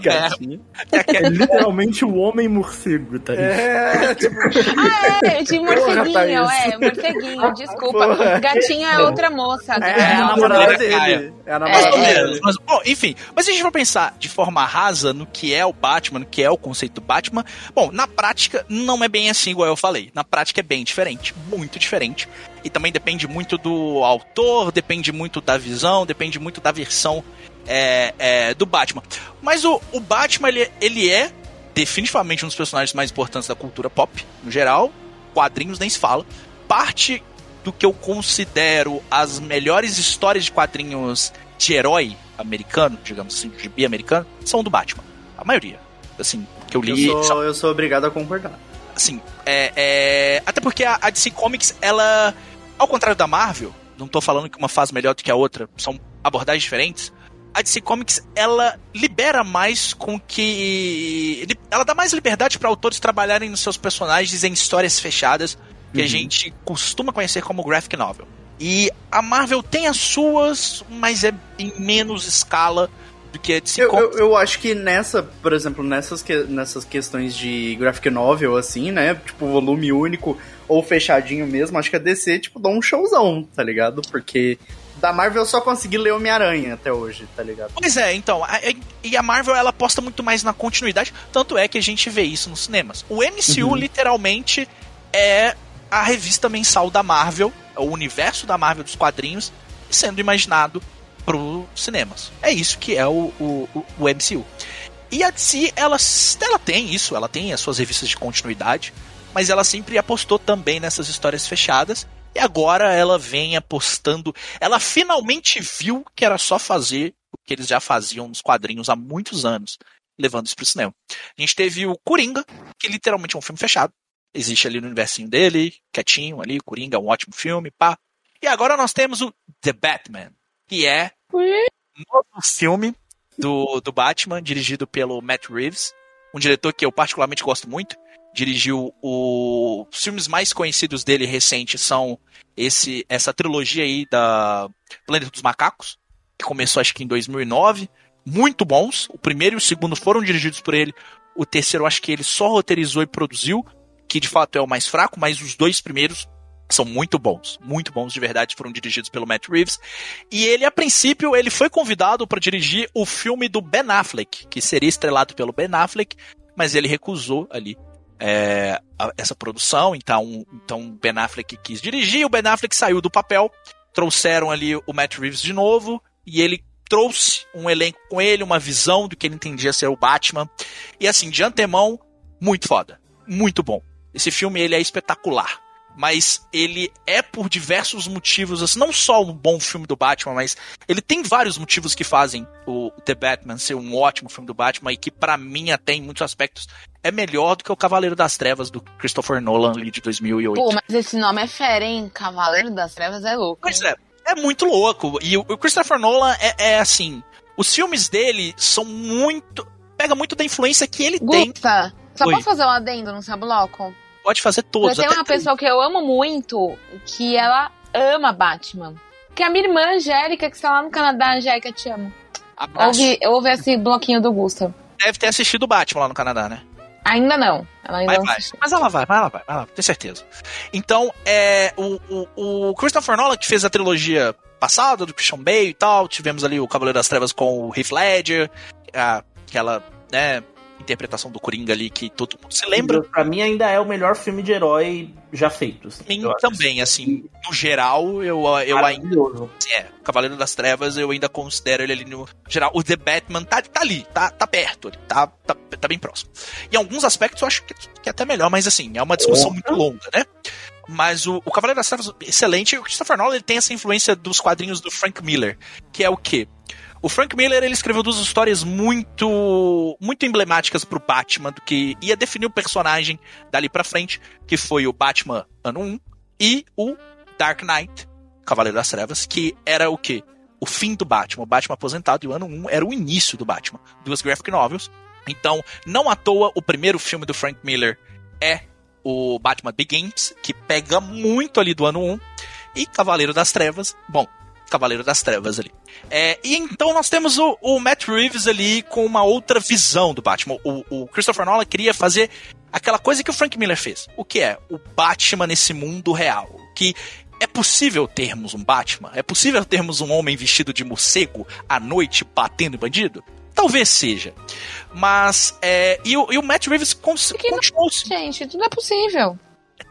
gatinho. É, é, É literalmente o homem morcego, tá ligado? É, tipo, Ah, é, de morceguinho, Thaís. é, morceguinho, desculpa. Porra. Gatinho é outra moça. é, é, a namorada dele. É a mais namorada ou menos. dele. Mas, bom, enfim. Mas se a gente for pensar de forma rasa no que é o Batman, no que é o conceito do Batman, bom, na prática não é bem assim, igual eu falei. Na prática é bem diferente, muito diferente. E também depende muito do autor, depende muito da visão, depende muito da versão é, é, do Batman. Mas o, o Batman, ele, ele é definitivamente um dos personagens mais importantes da cultura pop, no geral. Quadrinhos nem se fala. Parte do que eu considero as melhores histórias de quadrinhos de herói americano, digamos assim, de gibi americano, são do Batman. A maioria. Assim, que eu li. Eu sou, eu sou obrigado a concordar. assim, é, é- até porque a, a DC Comics, ela, ao contrário da Marvel, não tô falando que uma faz melhor do que a outra, são abordagens diferentes. A DC Comics, ela libera mais com que. Ela dá mais liberdade para autores trabalharem nos seus personagens em histórias fechadas, que a gente costuma conhecer como graphic novel. E a Marvel tem as suas, mas é em menos escala do que a DC Eu, eu, Comics. eu acho que nessa, por exemplo, nessas, que- nessas questões de graphic novel, assim, né? Tipo, volume único ou fechadinho mesmo, acho que a DC, tipo, dá um showzão, tá ligado? Porque da Marvel eu só consegui ler Homem-Aranha até hoje, tá ligado? Pois é, então, a- e a Marvel ela aposta muito mais na continuidade, tanto é que a gente vê isso nos cinemas. O MCU literalmente é a revista mensal da Marvel, é o universo da Marvel dos quadrinhos sendo imaginado pros cinemas. É isso que é o, o, o- o MCU. E a DC, ela, ela tem isso, ela tem as suas revistas de continuidade, mas ela sempre apostou também nessas histórias fechadas. E agora ela vem apostando. Ela finalmente viu que era só fazer o que eles já faziam nos quadrinhos há muitos anos, levando isso pro cinema. A gente teve o Coringa, que literalmente é um filme fechado. Existe ali no universinho dele, quietinho ali, Coringa, um ótimo filme, pá. E agora nós temos o The Batman, que é um novo filme do, do Batman, dirigido pelo Matt Reeves, um diretor que eu particularmente gosto muito. Dirigiu o... os filmes mais conhecidos dele recentes são esse essa trilogia aí da Planeta dos Macacos, que começou acho que em 2009, muito bons. O primeiro e o segundo foram dirigidos por ele. O terceiro acho que ele só roteirizou e produziu, que de fato é o mais fraco, mas os dois primeiros são muito bons, muito bons de verdade, foram dirigidos pelo Matt Reeves. E ele, a princípio, ele foi convidado para dirigir o filme do Ben Affleck, que seria estrelado pelo Ben Affleck, mas ele recusou ali é, a- essa produção. Então, então Ben Affleck quis dirigir, o Ben Affleck saiu do papel, trouxeram ali o Matt Reeves de novo e ele trouxe um elenco com ele, uma visão do que ele entendia ser o Batman. E assim, de antemão, muito foda, muito bom. Esse filme ele é espetacular mas ele é por diversos motivos, assim, não só um bom filme do Batman, mas ele tem vários motivos que fazem o The Batman ser um ótimo filme do Batman e que pra mim até em muitos aspectos é melhor do que o Cavaleiro das Trevas do Christopher Nolan ali de 2008. Pô, mas esse nome é fera, hein? Cavaleiro das Trevas é louco. Pois é, é muito louco. E o, Christopher Nolan é, é assim, os filmes dele são muito pega muito da influência que ele tem. Gusta, só Oi. posso fazer um adendo no seu bloco? Pode fazer todos. Tenho até uma pessoa que eu amo muito, que ela ama Batman. Que é a minha irmã Angélica, que está lá no Canadá. Angélica, te amo. Abraço. Ouve, ouve esse bloquinho do Gusta. Deve ter assistido o Batman lá no Canadá, né? Ainda não. Ela ainda Vai, não vai. Mas ela vai, vai, ela vai, vai lá, tenho certeza. Então, é, o, o, o Christopher Nolan, que fez a trilogia passada, do Christian Bale e tal, tivemos ali o Cavaleiro das Trevas com o Heath Ledger, a- aquela, né, interpretação do Coringa ali que todo mundo se lembra. Pra mim ainda é o melhor filme de herói já feito. assim, Mim também, assim, no geral, eu, eu ainda, é, o Cavaleiro das Trevas, eu ainda considero ele ali no geral. O The Batman tá, tá ali, tá, tá perto, ele tá, tá, tá bem próximo. Em alguns aspectos eu acho que, que é até melhor, mas assim, é uma discussão muito longa, né? Mas o, o Cavaleiro das Trevas, excelente. O Christopher Nolan ele tem essa influência dos quadrinhos do Frank Miller, que é o quê? O Frank Miller ele escreveu duas histórias muito muito emblemáticas pro Batman, do que ia definir o personagem dali pra frente, que foi o Batman ano 1 e o Dark Knight, Cavaleiro das Trevas, que era o quê? O fim do Batman. O Batman aposentado e o ano 1 era o início do Batman. Duas graphic novels. Então, não à toa, o primeiro filme do Frank Miller é o Batman Begins, que pega muito ali do ano 1, e Cavaleiro das Trevas, bom, Cavaleiro das Trevas ali. É, e então nós temos o, o Matt Reeves ali com uma outra visão do Batman. O, o Christopher Nolan queria fazer aquela coisa que o Frank Miller fez. O que é? O Batman nesse mundo real. Que é possível termos um Batman? É possível termos um homem vestido de morcego à noite batendo em bandido? Talvez seja. Mas, é, e, o, e o Matt Reeves cons- que não- continuou. Gente, tudo é possível.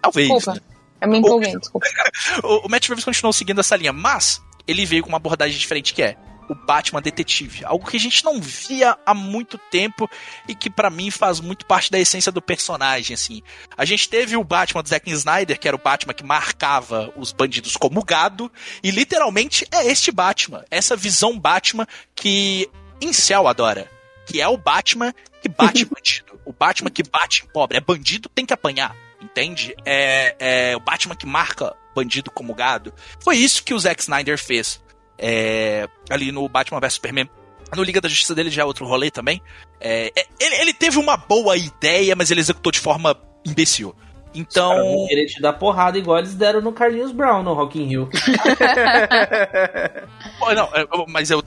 Talvez. Desculpa. né? Eu me empolguei, desculpa. o, o Matt Reeves continuou seguindo essa linha, mas ele veio com uma abordagem diferente que é o Batman detetive, algo que a gente não via há muito tempo e que para mim faz muito parte da essência do personagem, assim. A gente teve o Batman do Zack Snyder, que era o Batman que marcava os bandidos como gado, e literalmente é este Batman, essa visão Batman que Incel adora, que é o Batman que bate bandido, o Batman que bate em pobre, é bandido tem que apanhar. Entende? É, é o Batman que marca bandido como gado. Foi isso que o Zack Snyder fez é, ali no Batman vs Superman. No Liga da Justiça dele já é outro rolê também. É, é, ele, ele, teve uma boa ideia, mas ele executou de forma imbecil. Então. Vão querer te dar porrada igual eles deram no Carlinhos Brown no Rock in Rio. não, é, mas eu,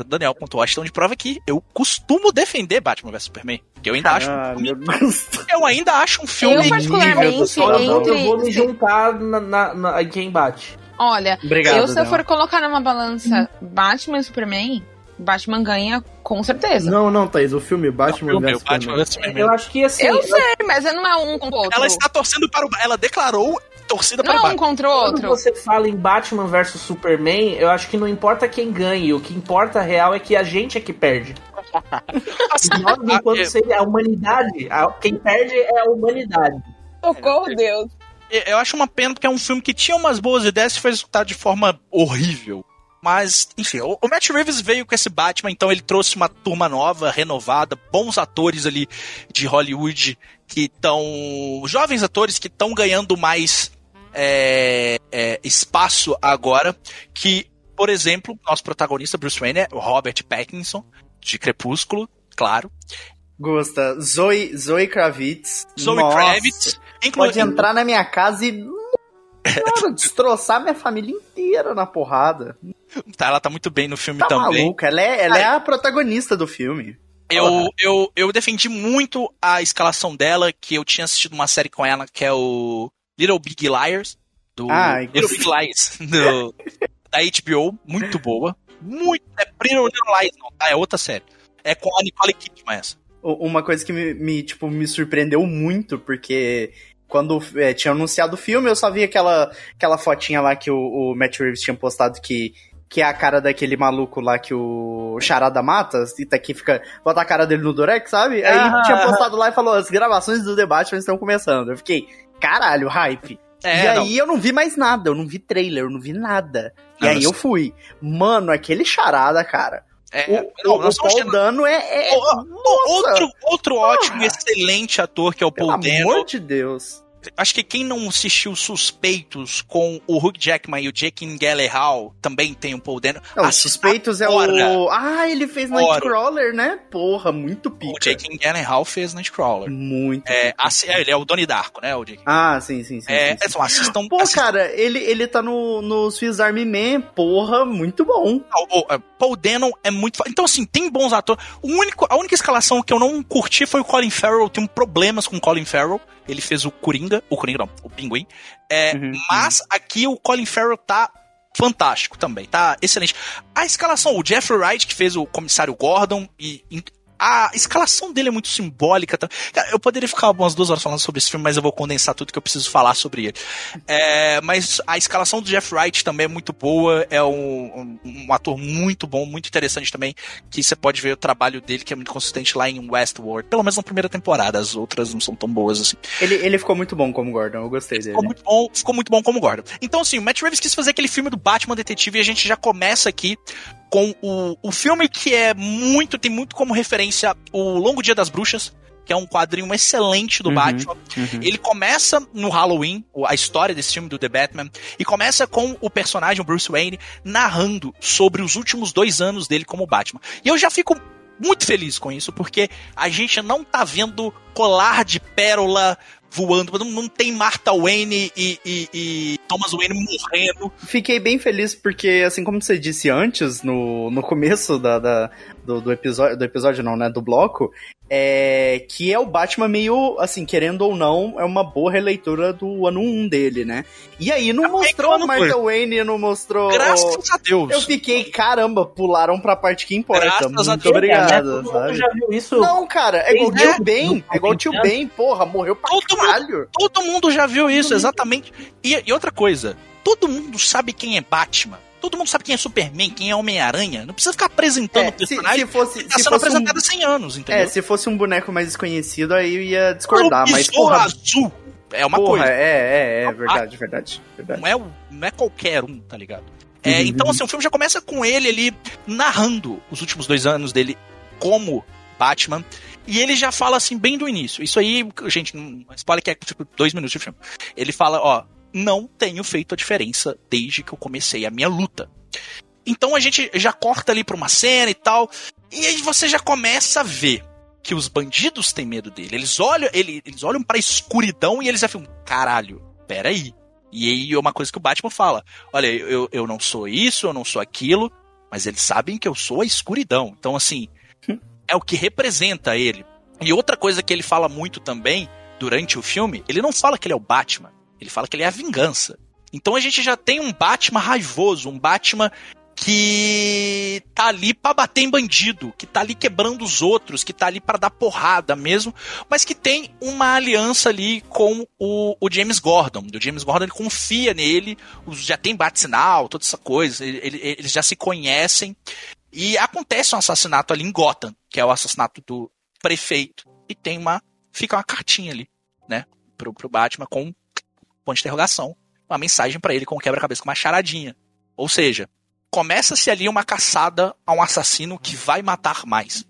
o Daniel pontuou a questão de prova que eu costumo defender Batman vs Superman. Que eu ainda acho. Um filme, eu ainda acho um filme. Eu, particularmente, entre... eu vou me juntar na, na, na, quem bate. Olha, Obrigado, eu se eu for colocar numa balança Batman e Superman, Batman ganha com certeza. Não, não, Thaís, o filme Batman, o filme, Batman Superman. Eu acho que assim. Eu sei, mas não é um contra o outro. Ela está torcendo para o. Ela declarou torcida não para o Batman. Não um contra o outro. Quando você fala em Batman versus Superman, eu acho que não importa quem ganhe. O que importa real é que a gente é que perde. Nós, enquanto seria a humanidade, quem perde é a humanidade. Socorro, Deus eu acho uma pena porque é um filme que tinha umas boas ideias e foi executado de forma horrível. Mas, enfim, o, o Matt Reeves veio com esse Batman, então ele trouxe uma turma nova, renovada, bons atores ali de Hollywood que estão. jovens atores que estão ganhando mais é, é, espaço agora. Que, por exemplo, nosso protagonista, Bruce Wayne, é o Robert Pattinson, de Crepúsculo, claro. Gosta. Zoe, Zoe Kravitz. Zoe Nossa. Kravitz. Inclu Pode entrar na minha casa e. Cara, destroçar minha família inteira na porrada. Tá, ela tá muito bem no filme tá também. Maluca, ela é, ela é a protagonista do filme. Eu, eu, eu defendi muito a escalação dela, que eu tinha assistido uma série com ela, que é o Little Big Liars. Do ah, Little Big Lies, do, da HBO, muito boa. Muito. É Little, Little Lies, não, tá? É outra série. É com a Nicole Kidman essa. Uma coisa que me, me, tipo, me surpreendeu muito, porque quando é, tinha anunciado o filme, eu só vi aquela, aquela fotinha lá que o, o Matt Reeves tinha postado que que é a cara daquele maluco lá que o Charada mata, e tá aqui fica, bota a cara dele no Durex, sabe? Aí ah, tinha postado lá e falou, as gravações do debate estão começando. Eu fiquei, caralho, hype. É, e aí não. eu não vi mais nada, eu não vi trailer, eu não vi nada. E aí eu fui. Mano, aquele charada, cara. É, o, não, o, o Paul Dano é. é outro, outro ótimo, excelente ator que é o Paul Dano. Pelo amor de Deus acho que quem não assistiu Suspeitos com o Hugh Jackman e o Jake Gyllenhaal também tem um Paul Dano. Não, Suspeitos é o... Ah, ele fez Nightcrawler, né? Porra, muito pica. O Jake Gyllenhaal fez Nightcrawler. Muito é, é, ele é o Donnie Darko, né? O Jake. Ah, sim, sim, sim. É, sim, sim. Então, assistam... Pô, assistam... cara, ele, ele tá no, no Swiss Army Man, porra, muito bom. O, o, é, Paul Dano é muito... Então, assim, tem bons atores. O único, a única escalação que eu não curti foi o Colin Farrell. Eu tenho problemas com o Colin Farrell ele fez o Coringa, o Coringa não, o Pinguim. É, uhum, mas uhum. aqui o Colin Farrell tá fantástico também, tá excelente. A escalação, o Jeffrey Wright, que fez o comissário Gordon, e a escalação dele é muito simbólica. Tá? Eu poderia ficar umas duas horas falando sobre esse filme, mas eu vou condensar tudo que eu preciso falar sobre ele. É, mas a escalação do Jeff Wright também é muito boa, é um, um, um, ator muito bom, muito interessante também, que você pode ver o trabalho dele, que é muito consistente lá em Westworld, pelo menos na primeira temporada, as outras não são tão boas assim. Ele, ele ficou muito bom como Gordon, eu gostei dele. Ficou muito bom, ficou muito bom como Gordon. Então assim, o Matt Reeves quis fazer aquele filme do Batman Detetive e a gente já começa aqui com o, o filme que é muito, tem muito como referência o Longo Dia das Bruxas, que é um quadrinho excelente do uhum, Batman. Uhum. Ele começa no Halloween, a história desse filme do The Batman, e começa com o personagem, o Bruce Wayne, narrando sobre os últimos dois anos dele como Batman. E eu já fico muito feliz com isso, porque a gente não tá vendo colar de pérola voando, não, não tem Martha Wayne e, e, e, Thomas Wayne morrendo. Fiquei bem feliz porque, assim como você disse antes, no, no começo da, da do, do, episódio, do episódio não, né, do bloco, é, que é o Batman meio, assim, querendo ou não, é uma boa releitura do ano 1 dele, né? E aí não é mostrou a Martha foi. Wayne, não mostrou... Graças a Deus! Eu fiquei, caramba, pularam pra parte que importa. Graças Muito a Deus. obrigado, né? sabe? já viu isso? Não, cara, é igual o Tio Ben, é igual o Tio Ben, porra, morreu pra todo caralho. Mundo, todo mundo já viu isso, exatamente. E, e outra coisa, todo mundo sabe quem é Batman Todo mundo sabe quem é Superman, quem é Homem-Aranha. Não precisa ficar apresentando É, o personagem. se, se fosse, Tá se sendo fosse um, apresentado há 100 anos, entendeu? é, se fosse um boneco mais desconhecido, aí eu ia discordar, o mas porra, azul é uma porra, coisa. é, é, é, verdade, verdade, verdade. Não é, não é qualquer um, tá ligado? É, Uhum, então, assim, o filme já começa com ele ali narrando os últimos dois anos dele como Batman. E ele já fala assim, bem do início. Isso aí, gente, um spoiler que é tipo dois minutos de filme. Ele fala, ó, não tenho feito a diferença desde que eu comecei a minha luta. Então a gente já corta ali pra uma cena e tal. E aí você já começa a ver que os bandidos têm medo dele. Eles olham, ele- eles olham pra escuridão e eles ficam, caralho, peraí. E aí é uma coisa que o Batman fala: olha, eu, eu não sou isso, eu não sou aquilo, mas eles sabem que eu sou a escuridão. Então, assim, é o que representa ele. E outra coisa que ele fala muito também durante o filme, ele não fala que ele é o Batman, ele fala que ele é a vingança. Então a gente já tem um Batman raivoso, um Batman que tá ali pra bater em bandido, que tá ali quebrando os outros, que tá ali pra dar porrada mesmo, mas que tem uma aliança ali com o, o James Gordon. O James Gordon ele confia nele, já tem bate-sinal, toda essa coisa, ele- ele- eles já se conhecem. E acontece um assassinato ali em Gotham, que é o assassinato do prefeito. E tem uma. Fica uma cartinha ali, né? Pro, pro Batman com ponto de interrogação. Uma mensagem pra ele com um quebra-cabeça, com uma charadinha. Ou seja, começa-se ali uma caçada a um assassino que vai matar mais.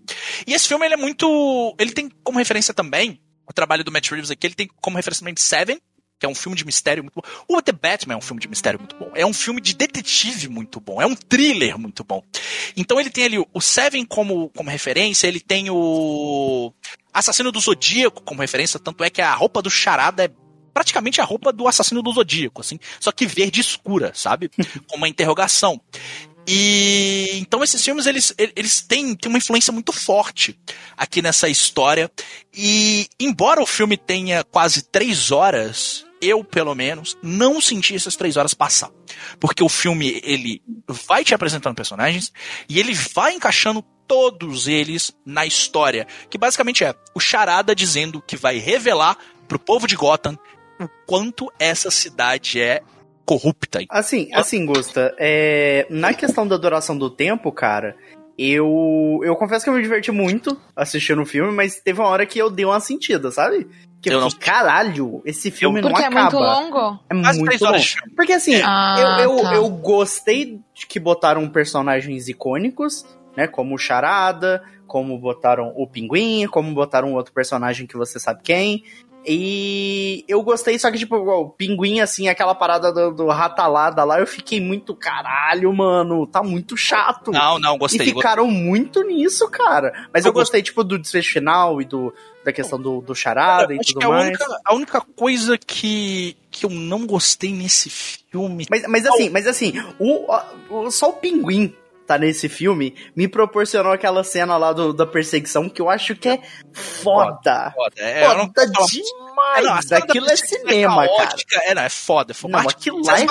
E esse filme ele é muito. Ele tem como referência também. O trabalho do Matt Reeves aqui, ele tem como referência também Seven, que é um filme de mistério muito bom. O The Batman é um filme de mistério muito bom. É um filme de detetive muito bom. É um thriller muito bom. Então ele tem ali o Seven como, como referência, ele tem o Assassino do Zodíaco como referência, tanto é que a roupa do Charada é praticamente a roupa do Assassino do Zodíaco, assim, só que verde escura, sabe? Com uma interrogação. E então esses filmes eles, eles têm, têm uma influência muito forte aqui nessa história. E embora o filme tenha quase três horas, eu pelo menos não senti essas três horas passar, porque o filme ele vai te apresentando personagens e ele vai encaixando todos eles na história, que basicamente é o Charada dizendo que vai revelar pro povo de Gotham o quanto essa cidade é corrupta. Assim, assim, Gusta, é, na questão da duração do tempo, cara, eu eu confesso que eu me diverti muito assistindo o filme, mas teve uma hora que eu dei uma sentida, sabe? Que eu, Eu não- fiquei, caralho, esse filme não Porque é acaba. muito longo? É Quase muito três horas longo. Porque assim, Ah, eu, eu, tá. eu gostei de que botaram personagens icônicos, né? Como o Charada, como botaram o Pinguim, como botaram outro personagem que você sabe quem. E eu gostei, só que, tipo, o Pinguim, assim, aquela parada do, do ratalada lá, eu fiquei muito caralho, mano. Tá muito chato. Não, não, gostei. E ficaram muito nisso, cara. Mas Eu eu, gostei, tipo, do desfecho final e do, da questão do, do charada e Acho tudo que a mais. única, a única coisa que, que eu não gostei nesse filme. Mas, mas assim, mas assim, o, o- só o pinguim tá nesse filme me proporcionou aquela cena lá do- da perseguição que eu acho que é foda. Foda, é, eu não Foda vou falar- demais. É, não, aquilo é perseguição cinema, cara. caótica, É, não, é foda. É foda. Não, Mas aquilo lá é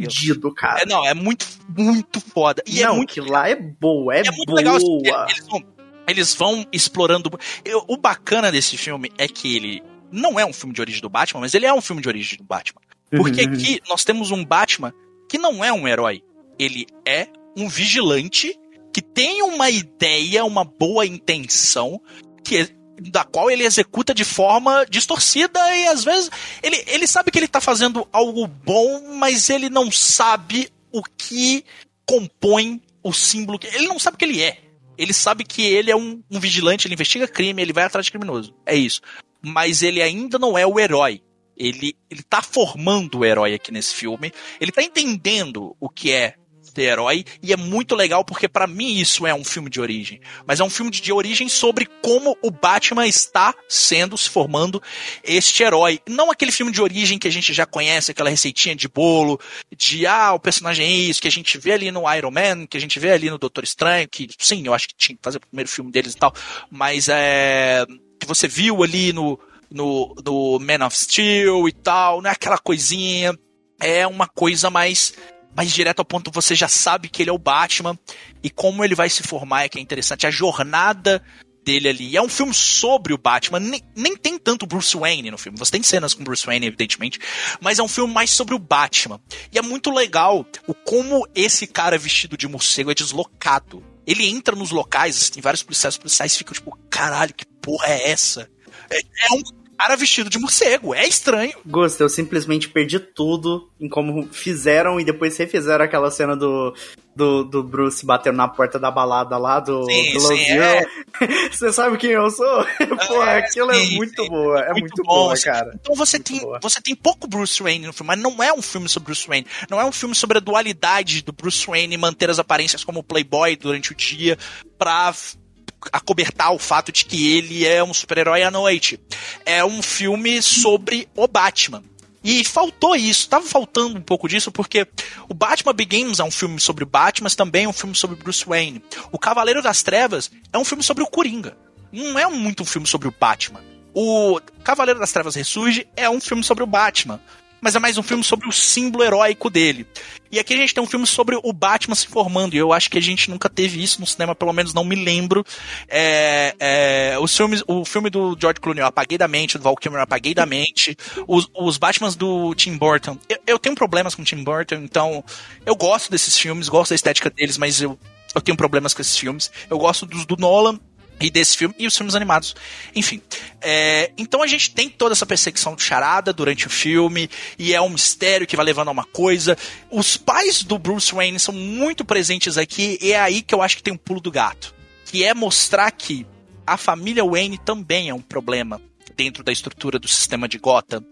fudido, cara. É, não, é muito, muito foda. E não, é muito, lá é boa, é, é muito boa. legal. assim, eles, vão, eles vão explorando. Eu- o bacana desse filme é que ele não é um filme de origem do Batman, mas ele é um filme de origem do Batman. Porque Uhum. aqui nós temos um Batman que não é um herói. Ele é um vigilante que tem uma ideia, uma boa intenção, que é- da qual ele executa de forma distorcida e às vezes ele, ele sabe que ele tá fazendo algo bom, mas ele não sabe o que compõe o símbolo. Ele não sabe o que ele é. Ele sabe que ele é um, um vigilante, ele investiga crime, ele vai atrás de criminoso. É isso. Mas ele ainda não é o herói. Ele, ele tá formando o herói aqui nesse filme. Ele tá entendendo o que é ser herói. E é muito legal porque para mim isso é um filme de origem. Mas é um filme de, de origem sobre como o Batman está sendo, se formando este herói. Não aquele filme de origem que a gente já conhece, aquela receitinha de bolo, de ah, o personagem é isso, que a gente vê ali no Iron Man, que a gente vê ali no Doutor Estranho, que sim, eu acho que tinha que fazer o primeiro filme deles e tal. Mas é. Que você viu ali no, no, no Man of Steel e tal, não é aquela coisinha. É uma coisa mais mais direto ao ponto, você já sabe que ele é o Batman e como ele vai se formar é que é interessante. A jornada dele ali. É um filme sobre o Batman, nem, nem tem tanto Bruce Wayne no filme. Você tem cenas com Bruce Wayne, evidentemente, mas é um filme mais sobre o Batman. E é muito legal o como esse cara vestido de morcego é deslocado. Ele entra nos locais, tem vários policiais, os policiais ficam tipo, caralho, que porra é essa? É, é um cara vestido de morcego. É estranho. Gosto, eu simplesmente perdi tudo em como fizeram e depois refizeram aquela cena do, do, do Bruce batendo na porta da balada lá do, Sim, do sim, é. Você sabe quem eu sou? Porra, É, aquilo sim, é muito boa. É muito, bom, boa, assim. cara. Então você Muito tem, boa. você tem pouco Bruce Wayne no filme, mas não é um filme sobre Bruce Wayne. Não é um filme sobre a dualidade do Bruce Wayne manter as aparências como playboy durante o dia pra acobertar o fato de que ele é um super-herói à noite. É um filme sobre o Batman. E faltou isso, tava faltando um pouco disso, porque o Batman Begins é um filme sobre o Batman, mas também é um filme sobre Bruce Wayne. O Cavaleiro das Trevas é um filme sobre o Coringa. Não é muito um filme sobre o Batman. O Cavaleiro das Trevas Ressurge é um filme sobre o Batman, mas é mais um filme sobre o símbolo heróico dele. E aqui a gente tem um filme sobre o Batman se formando, e eu acho que a gente nunca teve isso no cinema, pelo menos não me lembro. É, é, os filmes, o filme do George Clooney eu apaguei da mente, do Val Kilmer eu apaguei da mente. Os, os Batmans do Tim Burton, eu, eu tenho problemas com o Tim Burton, então eu gosto desses filmes, gosto da estética deles, mas eu, eu tenho problemas com esses filmes. Eu gosto dos do Nolan, e desse filme e os filmes animados. Enfim, é, então a gente tem toda essa perseguição de charada durante o filme e é um mistério que vai levando a uma coisa. Os pais do Bruce Wayne são muito presentes aqui e é aí que eu acho que tem um pulo do gato, que é mostrar que a família Wayne também é um problema dentro da estrutura do sistema de Gotham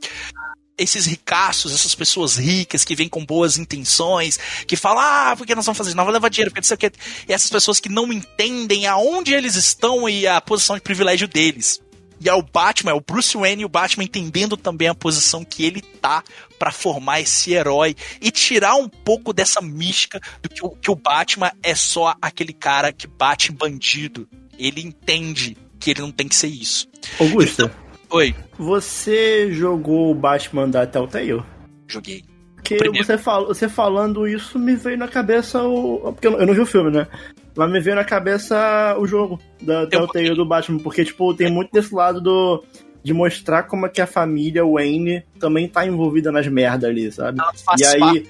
esses ricaços, essas pessoas ricas que vêm com boas intenções, que falam, ah, porque nós vamos fazer? Nós vamos levar dinheiro, porque não sei o que. E essas pessoas que não entendem aonde eles estão e a posição de privilégio deles. E é o Batman, é o Bruce Wayne e o Batman entendendo também a posição que ele tá pra formar esse herói e tirar um pouco dessa mística do que o, que o Batman é só aquele cara que bate bandido. Ele entende que ele não tem que ser isso. Augusto, Oi, você jogou o Batman da Telltale? joguei. Porque você, fal você falando isso me veio na cabeça o. Porque eu não, vi o filme, né? Mas me veio na cabeça o jogo da Telltale do Batman. Porque, tipo, tem muito desse lado do. De mostrar como é que a família Wayne também tá envolvida nas merdas ali, sabe? E aí,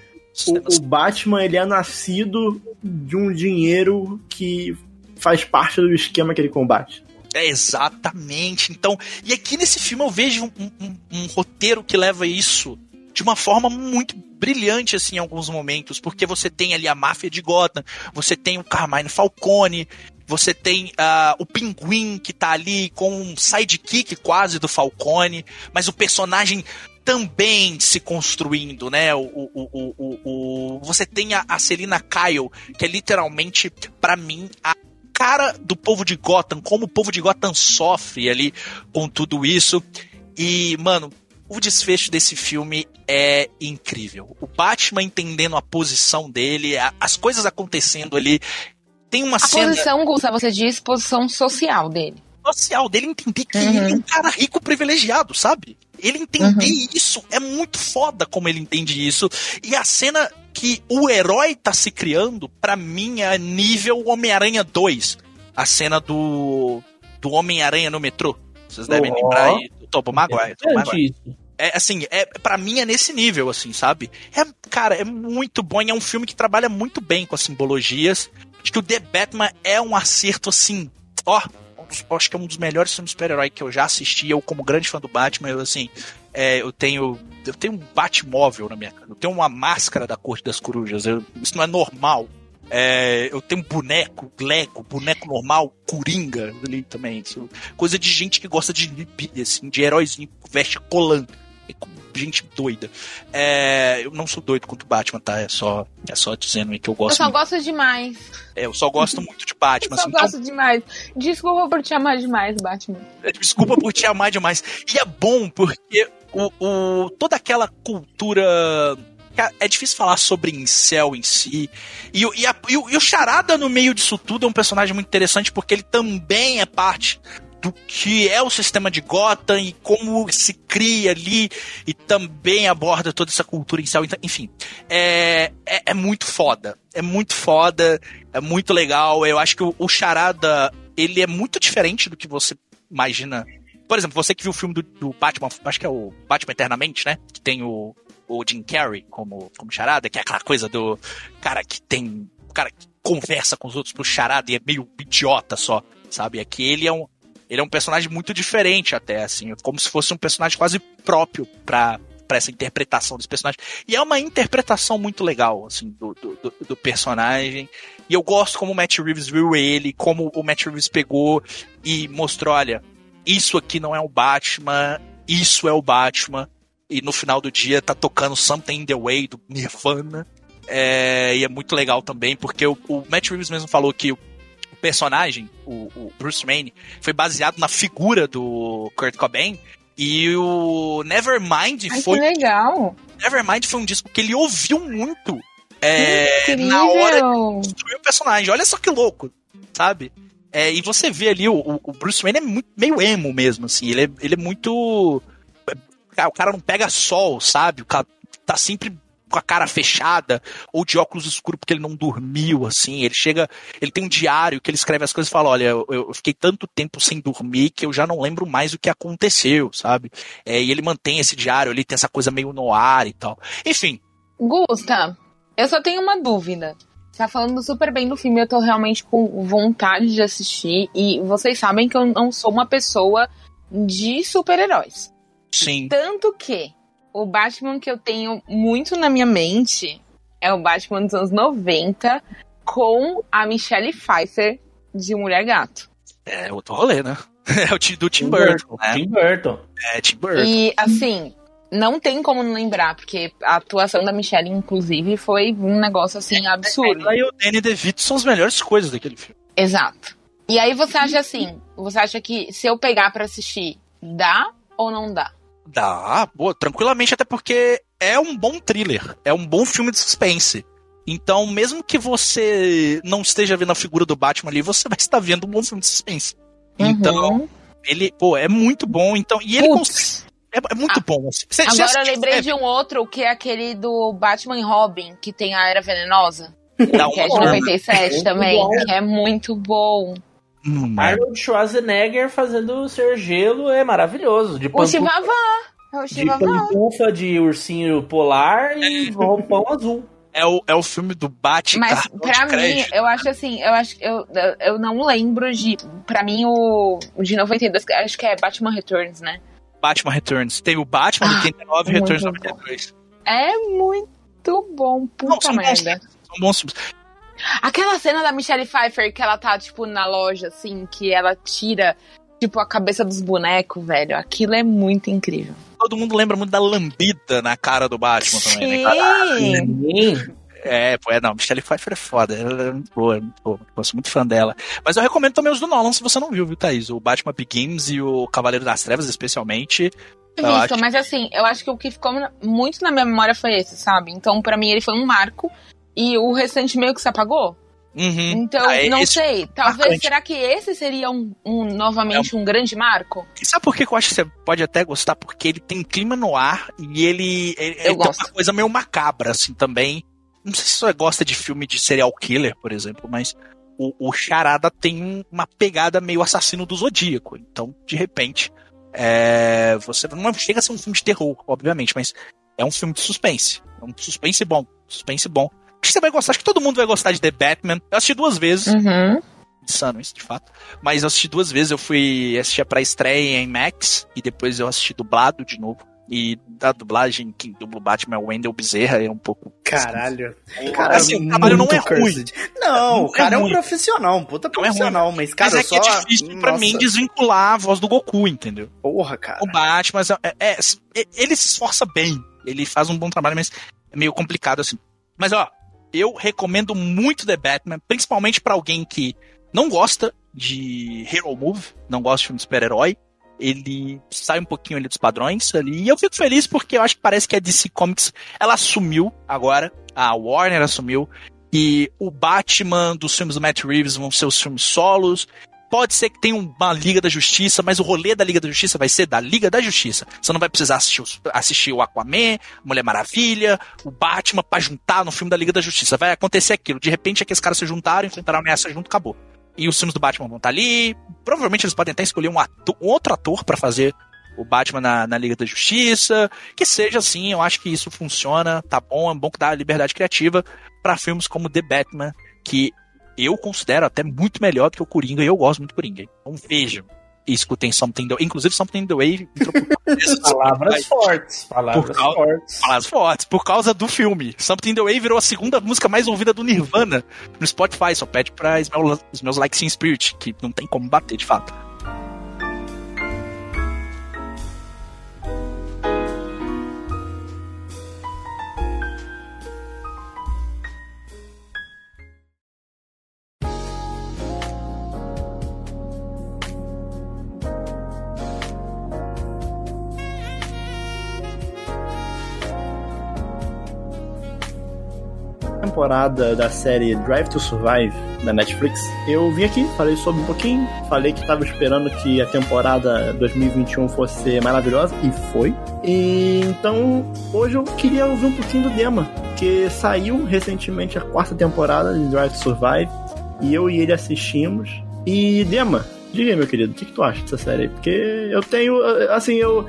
o, o Batman, ele é nascido de um dinheiro que faz parte do esquema que ele combate. É, exatamente. Então, e aqui nesse filme eu vejo um, um- um roteiro que leva isso de uma forma muito brilhante, assim, em alguns momentos, porque você tem ali a máfia de Gotham, você tem o Carmine Falcone, você tem ah, o Pinguim que tá ali com um sidekick quase do Falcone, mas o personagem também se construindo, né? O, o, o, o, o- você tem a, a Selina Kyle, que é literalmente, pra mim, a cara do povo de Gotham, como o povo de Gotham sofre ali com tudo isso. E, mano, o desfecho desse filme é incrível. O Batman entendendo a posição dele, a- as coisas acontecendo ali. Tem uma A cena posição, Gusta, você diz posição social dele. social dele entender que Uhum. ele é um cara rico privilegiado, sabe? Ele entender isso é muito foda como ele entende isso. E a cena que o herói tá se criando, pra mim, é nível Homem-Aranha 2. A cena do, do Homem-Aranha no metrô. Vocês devem Oh. lembrar aí do Tobey Maguire. É assim, é para mim é nesse nível assim, sabe? É, cara, é muito bom, e é um filme que trabalha muito bem com as simbologias. Acho que o The Batman é um acerto assim, ó, acho que é um dos melhores filmes super-herói que eu já assisti, eu como grande fã do Batman, eu assim, é, eu tenho eu tenho um Batmóvel na minha casa, eu tenho uma máscara da Corte das Corujas, eu- isso não é normal. É, eu tenho um boneco, Lego, boneco normal, Coringa ali também. Isso, coisa de gente que gosta de gibi, assim, de heróizinho veste colando. É gente doida. É, eu não sou doido quanto Batman, tá? É só, é só dizendo aí que eu Eu gosto. só muito. gosto demais. É, eu só gosto muito de Batman. Eu só assim, então, gosto demais. Desculpa por te amar demais, Batman. Desculpa por te amar demais. E é bom porque o, o- toda aquela cultura. É difícil falar sobre incel em si. E, o- e, a- e o Charada no meio disso tudo é um personagem muito interessante porque ele também é parte do que é o sistema de Gotham e como se cria ali e também aborda toda essa cultura incel. Então, enfim, é, é, é muito foda. É muito foda, é muito legal. Eu acho que o, o Charada, ele é muito diferente do que você imagina por exemplo, você que viu o filme do, do Batman, acho que é o Batman Eternamente, né? Que tem o, o Jim Carrey como, como charada, que é aquela coisa do cara que tem. cara que conversa com os outros pro charada e é meio idiota só, sabe? É que ele é um. Ele é um personagem muito diferente até, assim, como se fosse um personagem quase próprio pra, pra essa interpretação desse personagem. E é uma interpretação muito legal, assim, do, do, do personagem. E eu gosto como o Matt Reeves viu ele, como o Matt Reeves pegou e mostrou, olha, isso aqui não é o Batman, isso é o Batman. E no final do dia tá tocando Something in the Way do Nirvana. É, e é muito legal também, porque o, o Matt Reeves mesmo falou que o personagem, o, o, Bruce Wayne, foi baseado na figura do Kurt Cobain. E o Nevermind Ai, foi. que legal. Nevermind foi um disco que ele ouviu muito é, na hora de construir o personagem. Olha só que louco, sabe? É, e você vê ali, o, o Bruce Wayne é muito, meio emo mesmo, assim. Ele é, ele é muito. Cara, O cara não pega sol, sabe? O cara tá sempre com a cara fechada ou de óculos escuros porque ele não dormiu, assim. Ele chega, ele tem um diário que ele escreve as coisas e fala: Olha, eu, eu fiquei tanto tempo sem dormir que eu já não lembro mais o que aconteceu, sabe? É, e ele mantém esse diário, ele tem essa coisa meio no ar e tal. Enfim, Gusta, eu só tenho uma dúvida. Você tá falando super bem do filme, eu tô realmente com vontade de assistir. E vocês sabem que eu não sou uma pessoa de super-heróis. sim. Tanto que o Batman que eu tenho muito na minha mente é o Batman dos anos 90 com a Michelle Pfeiffer de Mulher Gato. É outro rolê, né? É o do Tim Burton, né? Tim Burton. É, Tim Burton. E assim, não tem como não lembrar, porque a atuação da Michelle, inclusive, foi um negócio assim absurdo. Ela e o Danny DeVito são as melhores coisas daquele filme. Exato. E aí você acha assim, você acha que se eu pegar pra assistir, dá ou não dá? Dá, boa, tranquilamente, até porque é um bom thriller, é um bom filme de suspense. Então, mesmo que você não esteja vendo a figura do Batman ali, você vai estar vendo um bom filme de suspense. Então, Uhum. ele, pô, é muito bom. Então, e ele cons- é, é muito bom. assim. Você- você Agora eu assiste- lembrei é, de um outro, que é aquele do Batman e Robin, que tem a Era Venenosa. dá Que é de uma- 97 Muito também, bom. que é muito bom. Hum. Arnold Schwarzenegger fazendo o Ser Gelo é maravilhoso. De O pantufa, Chivavá. É o de pantufa de ursinho polar e roupão azul. É o, é o filme do Batman. Mas pra mim, eu acho assim, eu acho eu, eu- eu não lembro de. Pra mim, o, o de 92, acho que é Batman Returns, né? Batman Returns. Tem o Batman Ah, 89 e Returns bom. 92. É muito bom, puta Não, são bons merda. São bons filmes. Aquela cena da Michelle Pfeiffer que ela tá, tipo, na loja, assim, que ela tira, tipo, a cabeça dos bonecos, velho. Aquilo é muito incrível. Todo mundo lembra muito da lambida na cara do Batman também, né? Sim! Sim. É, pô, é, não, Michelle Pfeiffer é foda, ela é muito boa, é muito boa, eu sou muito fã dela. Mas eu recomendo também os do Nolan, se você não viu, viu, Thaís? O Batman Begins e o Cavaleiro das Trevas, especialmente. Acho- mas assim, eu acho que o que ficou muito na minha memória foi esse, sabe? Então, pra mim, ele foi um marco. E o restante meio que se apagou. Uhum. Então, Ah, não esse- sei. Talvez, marcante. será que esse seria um, um- novamente um grande marco? E sabe por que eu acho que você pode até gostar? Porque ele tem clima no ar e ele, ele, ele tem uma coisa meio macabra, assim, também. Não sei se você gosta de filme de serial killer, por exemplo, mas o, o Charada tem um- uma pegada meio assassino do Zodíaco. Então, de repente, é, você não chega a ser um filme de terror, obviamente, mas é um filme de suspense. É um suspense bom. Suspense bom. Acho que você vai gostar, acho que todo mundo vai gostar de The Batman. Eu assisti duas vezes Uhum. insano isso, de fato. Mas eu assisti duas vezes, eu fui assistir pra estreia em Max e depois eu assisti dublado de novo. E da dublagem, quem dubla o Batman é o Wendell Bezerra, é um pouco. Caralho. Cara, assim, o trabalho não é muito ruim. cursed. Não, Não o cara é é, um profissional, um puta Não é ruim, profissional, mas, cara, Mas é que só... é difícil pra Nossa, mim desvincular a voz do Goku, entendeu? Porra, cara. O Batman, é, é- é- ele se esforça bem, ele faz um bom trabalho, mas é meio complicado assim. Mas ó, eu recomendo muito The Batman, principalmente pra alguém que não gosta de hero move, não gosta de filme de super-herói. Ele sai um pouquinho ali dos padrões ali. E eu fico feliz porque eu acho que parece que a DC Comics ela assumiu agora, a Warner assumiu, que o Batman dos filmes do Matt Reeves vão ser os filmes solos. Pode ser que tenha uma Liga da Justiça, mas o rolê da Liga da Justiça vai ser da Liga da Justiça. Você não vai precisar assistir, os- assistir o Aquaman, Mulher Maravilha, o Batman pra juntar no filme da Liga da Justiça. Vai acontecer aquilo. De repente, aqueles caras se juntaram, enfrentaram a ameaça junto, acabou. E os filmes do Batman vão estar ali. Provavelmente eles podem até escolher um, ator, um outro ator para fazer o Batman na, na, Liga da Justiça. Que seja assim, eu acho que isso funciona, tá bom, é bom que dá liberdade criativa para filmes como The Batman, que eu considero até muito melhor do que o Coringa e eu gosto muito do Coringa. Então vejam escutem Something the Inclusive Something the Way. palavras fortes. Palavras causa, fortes. Palavras fortes. Por causa do filme. Something the Way virou a segunda música mais ouvida do Nirvana no Spotify. Só pede pra os meus likes in spirit, que não tem como bater de fato. Temporada da série Drive to Survive da Netflix, eu vim aqui, falei sobre um pouquinho, falei que estava esperando que a temporada 2021 fosse maravilhosa e foi. E então hoje eu queria ouvir um pouquinho do Dema, que saiu recentemente a quarta temporada de Drive to Survive e eu e ele assistimos. E Dema, diga aí, meu querido, o que, que tu acha dessa série? Porque eu tenho, assim, eu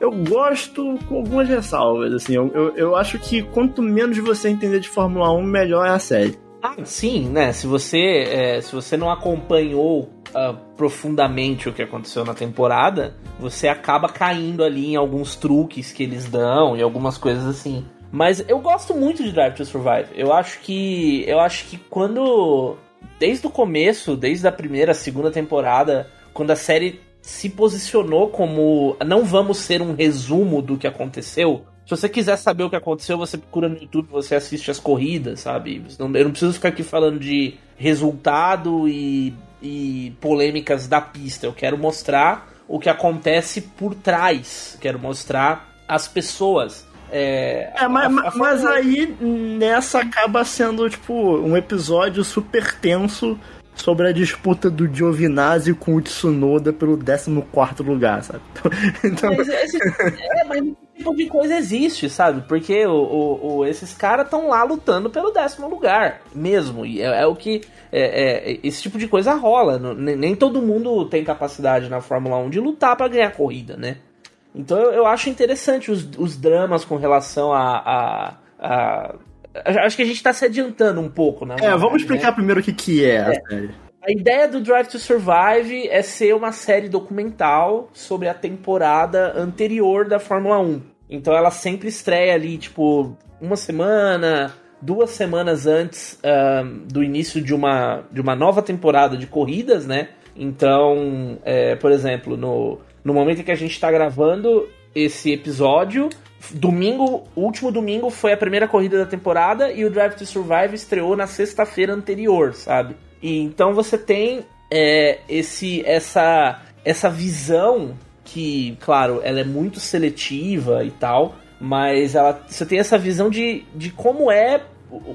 eu gosto com algumas ressalvas, assim, eu, eu, eu, acho que quanto menos você entender de Fórmula 1, melhor é a série. Ah, sim, né? Se você, é, se você não acompanhou uh, profundamente o que aconteceu na temporada, você acaba caindo ali em alguns truques que eles dão e algumas coisas assim. Mas eu gosto muito de Drive to Survive. Eu acho que, eu acho que quando desde o começo, desde a primeira, segunda temporada, quando a série se posicionou como não vamos ser um resumo do que aconteceu. Se você quiser saber o que aconteceu, você procura no YouTube, você assiste as corridas, sabe? Eu não preciso ficar aqui falando de resultado e, e polêmicas da pista. Eu quero mostrar o que acontece por trás. Quero mostrar as pessoas. É, é mas, a, a mas aí nessa acaba sendo tipo um episódio super tenso sobre a disputa do Giovinazzi com o Tsunoda pelo 14 lugar, sabe? Então... Mas esse, é, mas esse tipo de coisa existe, sabe? Porque o, o, o esses caras estão lá lutando pelo décimo lugar, mesmo. E é, é o que. É, é, esse tipo de coisa rola. Nem, nem, todo mundo tem capacidade na Fórmula 1 de lutar para ganhar corrida, né? Então eu, eu acho interessante os, os dramas com relação a, a, a Acho que a gente tá se adiantando um pouco, né? É, vamos explicar né? primeiro o que, que é, é a série. A ideia do Drive to Survive é ser uma série documental sobre a temporada anterior da Fórmula 1. Então ela sempre estreia ali, tipo, uma semana, duas semanas antes um, do início de uma, de uma nova temporada de corridas, né? Então, é, por exemplo, no, no momento em que a gente está gravando esse episódio, domingo, último domingo foi a primeira corrida da temporada e o Drive to Survive estreou na sexta-feira anterior, sabe? E então você tem é, esse essa essa visão que, claro, ela é muito seletiva e tal, mas ela você tem essa visão de, de como é,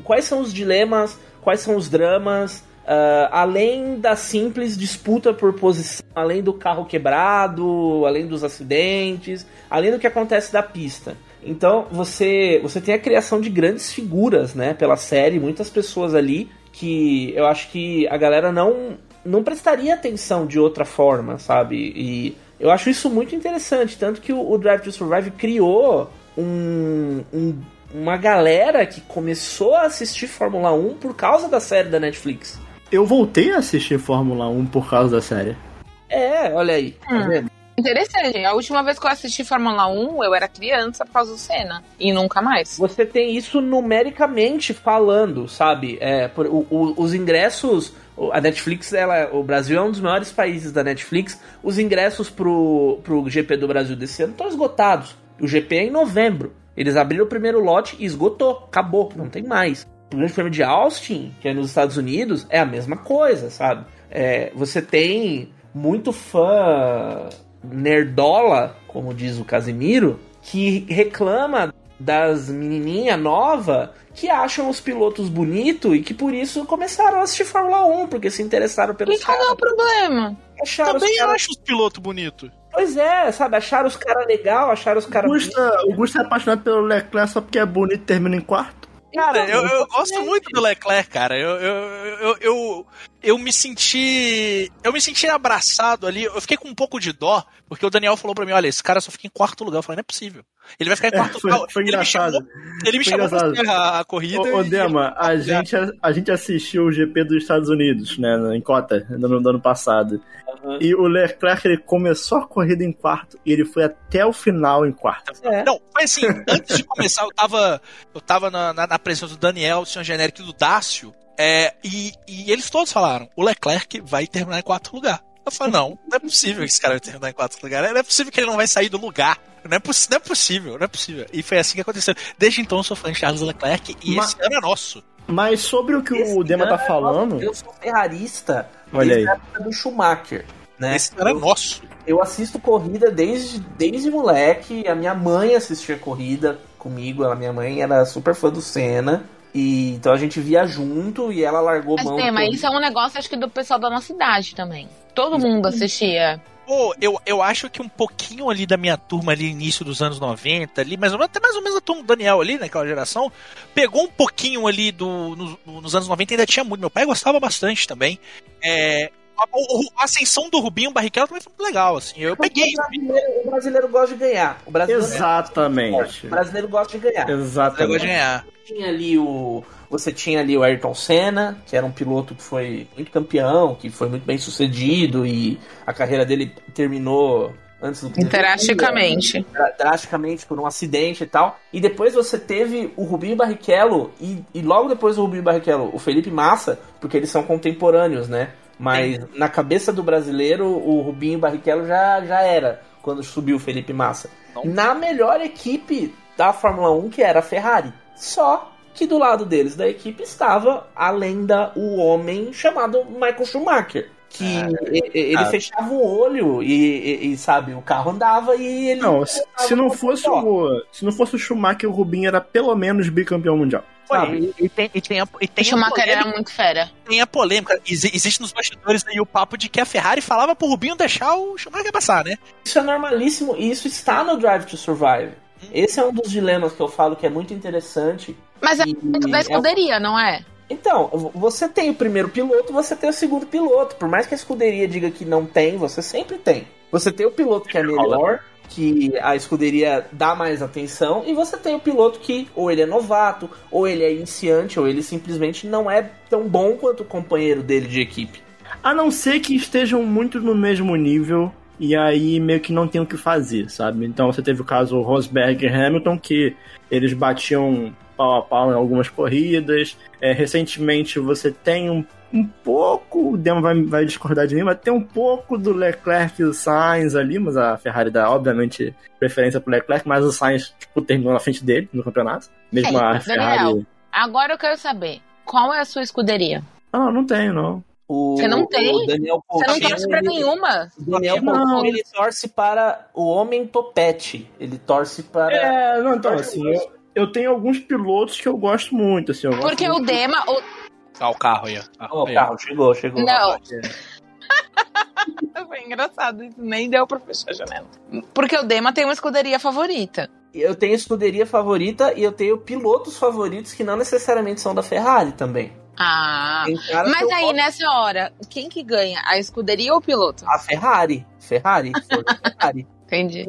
quais são os dilemas, quais são os dramas, Uh, além da simples disputa por posição, além do carro quebrado, além dos acidentes, além do que acontece da pista. Então você você tem a criação de grandes figuras, né, pela série, muitas pessoas ali que eu acho que a galera não não prestaria atenção de outra forma, sabe? E eu acho isso muito interessante, tanto que o, o Drive to Survive criou um, um, uma galera que começou a assistir Fórmula 1 por causa da série da Netflix eu voltei a assistir Fórmula 1 por causa da série. É, olha aí. Tá hum. vendo? Interessante. A última vez que eu assisti Fórmula 1, eu era criança por causa do Senna. E nunca mais. Você tem isso numericamente falando, sabe? É, por, o, o, os ingressos. A Netflix, ela, o Brasil é um dos maiores países da Netflix. Os ingressos pro, pro GP do Brasil desse ano estão esgotados. O GP é em novembro. Eles abriram o primeiro lote e esgotou. Acabou, não tem mais o Grande Prêmio de Austin, que é nos Estados Unidos, é a mesma coisa, sabe? É, você tem muito fã nerdola, como diz o Casimiro, que reclama das menininha nova que acham os pilotos bonitos e que por isso começaram a assistir Fórmula 1, porque se interessaram pelos e caras. qual é o problema? Acharam Também cara... acho os pilotos bonitos. Pois é, sabe? Acharam os caras legal, acharam os caras. O Gusta é apaixonado pelo Leclerc só porque é bonito e termina em quarto. Cara, eu, eu gosto muito do Leclerc, cara. Eu, eu, eu, eu, me senti. Eu me senti abraçado ali. Eu fiquei com um pouco de dó, porque o Daniel falou pra mim: olha, esse cara só fica em quarto lugar. Eu falei: não é possível. Ele vai ficar em quarto É, foi- lugar. foi ele me engraçado. chamou, ele me chamou pra a corrida. Ô, Dema, a gente, a gente assistiu o GP dos Estados Unidos, né, em cota, no ano passado. Uhum. E o Leclerc, ele começou a corrida em quarto e ele foi até o final em quarto. É. Não, foi assim, antes de começar, eu tava, eu tava na, na, na presença do Daniel, do senhor genérico e do Dácio, é, e, e eles todos falaram, o Leclerc vai terminar em quarto lugar. Eu falei, não, não é possível que esse cara vai terminar em quarto lugar, não é possível que ele não vai sair do lugar. Não é, não é possível, não é possível. E foi assim que aconteceu. Desde então eu sou fã de Charles Leclerc e Mas- esse ano é nosso. Mas sobre o que Esse o Dema tá ano, falando, Eu sou ferrarista Olha desde aí. a época do Schumacher. Né? Esse ano é nosso. Eu assisto corrida desde, desde moleque. A minha mãe assistia corrida comigo. A minha mãe era super fã do Senna. E, então a gente via junto e ela largou Mas, mão. tem, mas isso é um negócio, acho que, do pessoal da nossa idade também. Todo mundo assistia. Pô, eu, eu acho que um pouquinho ali da minha turma ali, início dos anos 90, ali, mais ou menos, até mais ou menos a turma do Daniel ali, naquela geração, pegou um pouquinho ali do, no- nos anos 90 ainda tinha muito. Meu pai gostava bastante também. É, a, o- a ascensão do Rubinho Barrichello também foi muito legal, assim. Eu peguei. O brasileiro, o brasileiro gosta de ganhar. O brasileiro, exatamente. o brasileiro gosta de ganhar. Eu vou Exatamente. ganhar. tinha ali o. Você tinha ali o Ayrton Senna, que era um piloto que foi muito campeão, que foi muito bem sucedido e a carreira dele terminou antes do Drasticamente. dra- drasticamente por um acidente e tal. E depois você teve o Rubinho Barrichello e, e logo depois do Rubinho Barrichello, o Felipe Massa, porque eles são contemporâneos, né? Mas na cabeça do brasileiro, o Rubinho Barrichello já, já era quando subiu o Felipe Massa. Não. Na melhor equipe da Fórmula 1, que era a Ferrari. Só que do lado deles da equipe estava a lenda, o homem chamado Michael Schumacher. Que e- ele ah. fechava o olho e, e- e, sabe, o carro andava e ele. Não, se, se não fosse o, se não fosse o Schumacher, o Rubinho era pelo menos bicampeão mundial. Foi, e, e tem, e tem a, e O tem a Schumacher era polêmica, muito fera. tem a polêmica. Exi- existe nos bastidores aí o papo de que a Ferrari falava pro Rubinho deixar o Schumacher passar, né? Isso é normalíssimo e isso está no Drive to Survive. Esse é um dos dilemas que eu falo que é muito interessante. Mas é muito da escuderia, não é? Então, você tem o primeiro piloto, você tem o segundo piloto. Por mais que a escuderia diga que não tem, você sempre tem. Você tem o piloto que é melhor, que a escuderia dá mais atenção, e você tem o piloto que ou ele é novato, ou ele é iniciante, ou ele simplesmente não é tão bom quanto o companheiro dele de equipe. A não ser que estejam muito no mesmo nível e aí meio que não tem o que fazer, sabe? Então você teve o caso Rosberg e Hamilton que eles batiam pau a pau em algumas corridas. É, recentemente você tem um, um pouco, o Demo vai, vai discordar de mim, mas tem um pouco do Leclerc e o Sainz ali, mas a Ferrari dá obviamente preferência pro Leclerc, mas o Sainz tipo, terminou na frente dele no campeonato. Mesmo É, a Ferrari. Daniel. Agora eu quero saber, qual é a sua escuderia? Ah, não, não tenho, não. O, Você não tem? O Daniel Você não Coutinho, torce pra ele- nenhuma? O Daniel Não. Coutinho, ele torce para o homem topete. Ele torce para. É, não, então, assim, eu, eu tenho alguns pilotos que eu gosto muito, assim. Eu gosto Porque o Dema. O... Ah, o carro aí, ó. Ó, o carro chegou, chegou. Não. Foi engraçado, isso nem deu pra fechar a janela. Porque o Dema tem uma escuderia favorita. Eu tenho escuderia favorita e eu tenho pilotos favoritos que não necessariamente são da Ferrari também. Ah. Mas aí, nessa hora, quem que ganha? A escuderia ou o piloto? A Ferrari. Ferrari. Ferrari. Entendi.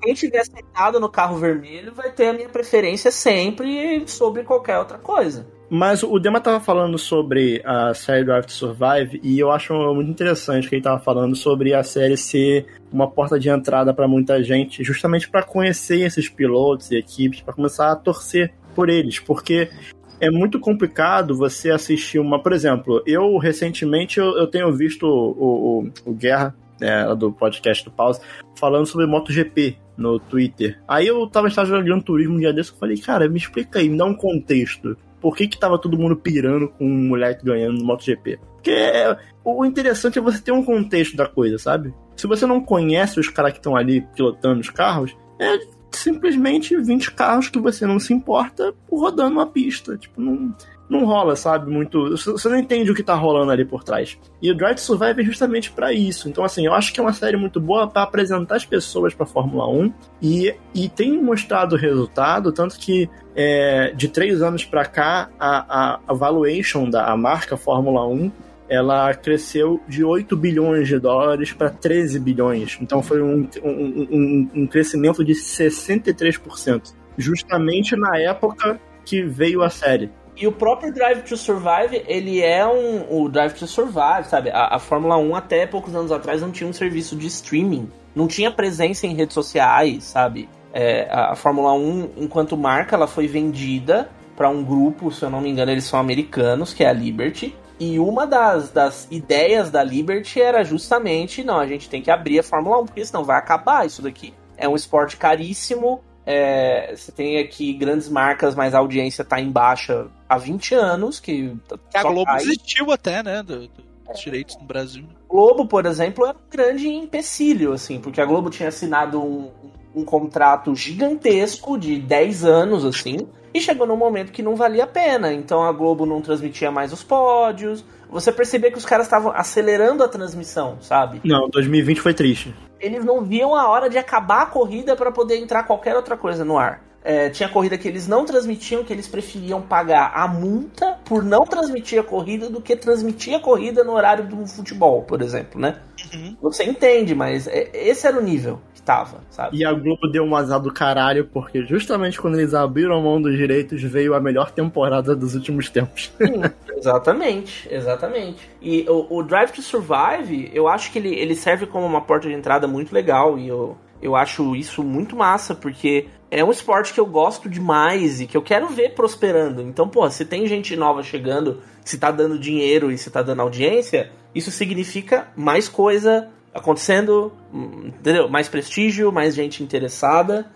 Quem tiver sentado no carro vermelho vai ter a minha preferência sempre sobre qualquer outra coisa. Mas o Dema tava falando sobre a série Drive to Survive e eu acho muito interessante que ele tava falando sobre a série ser uma porta de entrada pra muita gente, justamente pra conhecer esses pilotos e equipes, pra começar a torcer por eles, porque é muito complicado você assistir uma, por exemplo, eu recentemente eu, eu tenho visto o, o, o Guerra né, do podcast do Pause falando sobre MotoGP no Twitter. Aí eu tava estagiando turismo um dia desse e falei, cara, me explica aí, me dá um contexto por que que tava todo mundo pirando com um moleque ganhando no MotoGP. Porque é, o interessante é você ter um contexto da coisa, sabe? Se você não conhece os caras que estão ali pilotando os carros, é, simplesmente 20 carros que você não se importa rodando uma pista. Tipo, não, não rola, sabe? Muito. Você não entende o que tá rolando ali por trás. E o Drive to Survive é justamente para isso. Então, assim, eu acho que é uma série muito boa para apresentar as pessoas pra Fórmula 1 e, e tem mostrado resultado, tanto que é, de três anos para cá, a, a, valuation da marca Fórmula 1 ela cresceu de 8 bilhões de dólares para 13 bilhões. Então foi um, um, um, um crescimento de 63%. Justamente na época que veio a série. E o próprio Drive to Survive, ele é um. O Drive to Survive, sabe? A, a, Fórmula 1 até poucos anos atrás não tinha um serviço de streaming. Não tinha presença em redes sociais, sabe? É, a, a Fórmula 1, enquanto marca, ela foi vendida para um grupo, se eu não me engano, eles são americanos, que é a Liberty. E uma das, das ideias da Liberty era justamente, não, a gente tem que abrir a Fórmula 1, porque senão vai acabar isso daqui. É um esporte caríssimo, é, você tem aqui grandes marcas, mas a audiência está em baixa há 20 anos. Que, a Globo cai. desistiu até, né? Do, do, dos direitos no Brasil. Globo, por exemplo, era um grande empecilho, assim, porque a Globo tinha assinado um, um contrato gigantesco de 10 anos, assim, e chegou num momento que não valia a pena. Então a Globo não transmitia mais os pódios. Você percebia que os caras estavam acelerando a transmissão, sabe? Não, 2020 foi triste eles não viam a hora de acabar a corrida para poder entrar qualquer outra coisa no ar. É, tinha corrida que eles não transmitiam, que eles preferiam pagar a multa por não transmitir a corrida do que transmitir a corrida no horário do futebol, por exemplo, né? Uhum. Você entende, mas é, esse era o nível tava, sabe? E a Globo deu um azar do caralho, porque justamente quando eles abriram mão dos direitos veio a melhor temporada dos últimos tempos. Sim, exatamente, exatamente. E o, o, Drive to Survive, eu acho que ele, ele serve como uma porta de entrada muito legal e eu, eu acho isso muito massa, porque é um esporte que eu gosto demais e que eu quero ver prosperando. Então, pô, se tem gente nova chegando, se tá dando dinheiro e se tá dando audiência, isso significa mais coisa acontecendo, entendeu? Mais prestígio, mais gente interessada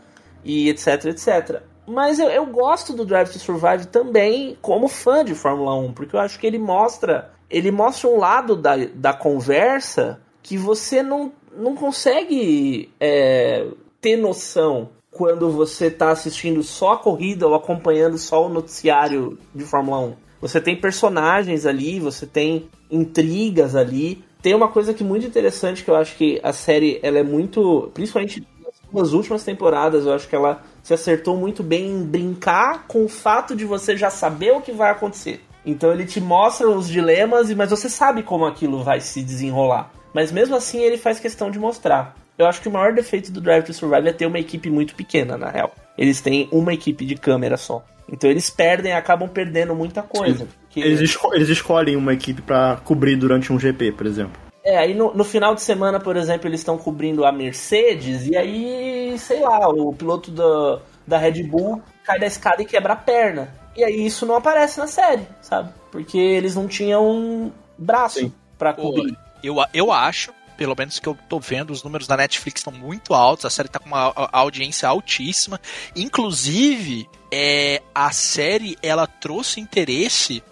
e etc, etc. Mas eu, eu gosto do Drive to Survive também como fã de Fórmula 1, porque eu acho que ele mostra, ele mostra um lado da, da conversa que você não, não consegue é, ter noção quando você está assistindo só a corrida ou acompanhando só o noticiário de Fórmula 1. Você tem personagens ali, você tem intrigas ali. Tem uma coisa que é muito interessante que eu acho que a série ela é muito, principalmente nas últimas temporadas, eu acho que ela se acertou muito bem em brincar com o fato de você já saber o que vai acontecer. Então ele te mostra os dilemas, mas você sabe como aquilo vai se desenrolar. Mas mesmo assim ele faz questão de mostrar. Eu acho que o maior defeito do Drive to Survive é ter uma equipe muito pequena, na real. Eles têm uma equipe de câmera só. Então eles perdem, acabam perdendo muita coisa. Porque... Eles, esco eles escolhem uma equipe para cobrir durante um GP, por exemplo. É, aí no, no, final de semana, por exemplo, eles estão cobrindo a Mercedes, e aí, sei lá, o piloto da, da Red Bull cai da escada e quebra a perna. E aí isso não aparece na série, sabe? Porque eles não tinham braço para cobrir. Eu, eu acho pelo menos que eu tô vendo, os números da Netflix estão muito altos, a série tá com uma audiência altíssima. Inclusive, é, a série ela trouxe interesse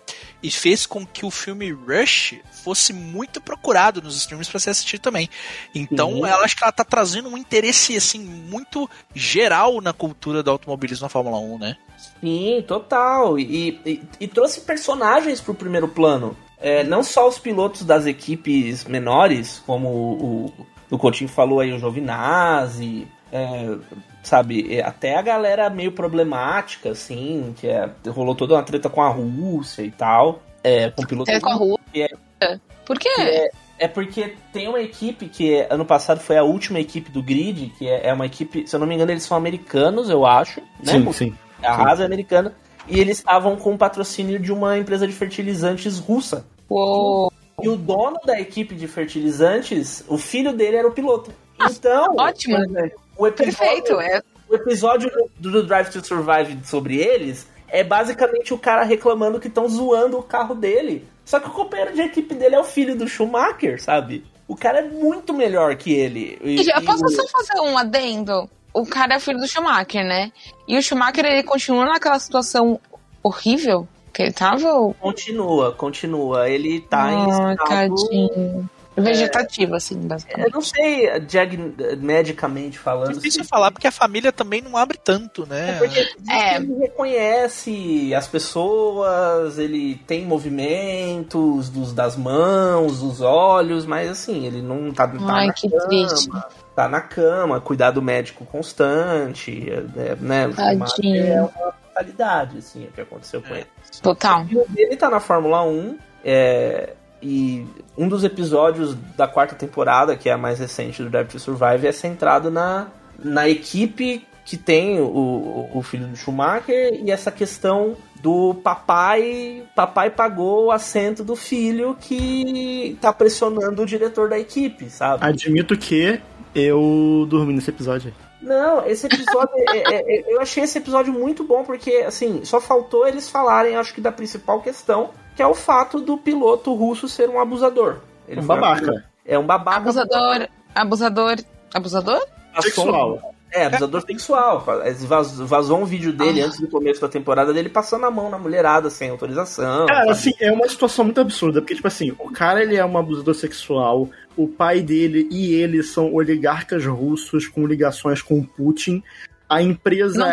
e fez com que o filme Rush fosse muito procurado nos streams para ser assistido também. Então, uhum. ela acho que ela tá trazendo um interesse assim muito geral na cultura do automobilismo na Fórmula 1, né? Sim, total. E, e, e trouxe personagens pro primeiro plano. É, não só os pilotos das equipes menores, como o, o, o Coutinho falou aí, o Giovinazzi, é, sabe, até a galera meio problemática, assim, que é, rolou toda uma treta com a Rússia e tal. É, com pilotos. Treta com a Rússia? É, Por quê? É, é, porque tem uma equipe que ano passado foi a última equipe do grid, que é, é uma equipe, se eu não me engano, eles são americanos, eu acho. Né? Sim, sim. A Haas é americana e eles estavam com o patrocínio de uma empresa de fertilizantes russa. Uou. E o dono da equipe de fertilizantes, o filho dele era o piloto. Então, ótimo. O episódio, Perfeito, é. O episódio do, do Drive to Survive sobre eles é basicamente o cara reclamando que estão zoando o carro dele. Só que o companheiro de equipe dele é o filho do Schumacher, sabe? O cara é muito melhor que ele. E, eu posso e... só fazer um adendo? o cara é filho do Schumacher, né? E o Schumacher, ele continua naquela situação horrível que ele tava? Ou... Continua, continua. Ele tá oh, em estado... Vegetativa, assim, basicamente. Eu não sei, diagnosticamente falando. Difícil falar, porque a família também não abre tanto, né? É porque É. ele reconhece as pessoas, ele tem movimentos dos, das mãos, dos olhos, mas assim, ele não tá, tá Ai, na que cama, triste. tá na cama, cuidado médico constante, é, né? Tadinho. É uma fatalidade, assim, o que aconteceu com ele. Total. O filho dele tá na Fórmula 1, é, e um dos episódios da quarta temporada, que é a mais recente do Drive to Survive, é centrado na, na equipe que tem o, o, filho do Schumacher e essa questão do papai. Papai pagou o assento do filho que tá pressionando o diretor da equipe, sabe? Admito que eu dormi nesse episódio aí. Não, esse episódio. é- é- é- eu achei esse episódio muito bom, porque, assim, só faltou eles falarem, acho que, da principal questão, que é o fato do piloto russo ser um abusador. Ele Um babaca. É um babaca. Abusador. Abusador. Abusador? Sexual. É, abusador sexual. Vaz- Vazou um vídeo dele antes do começo da temporada dele passando a mão na mulherada sem autorização. Cara, sabe? assim, é uma situação muito absurda, porque, tipo assim, o cara ele é um abusador sexual, o pai dele e ele são oligarcas russos com ligações com o Putin. A empresa,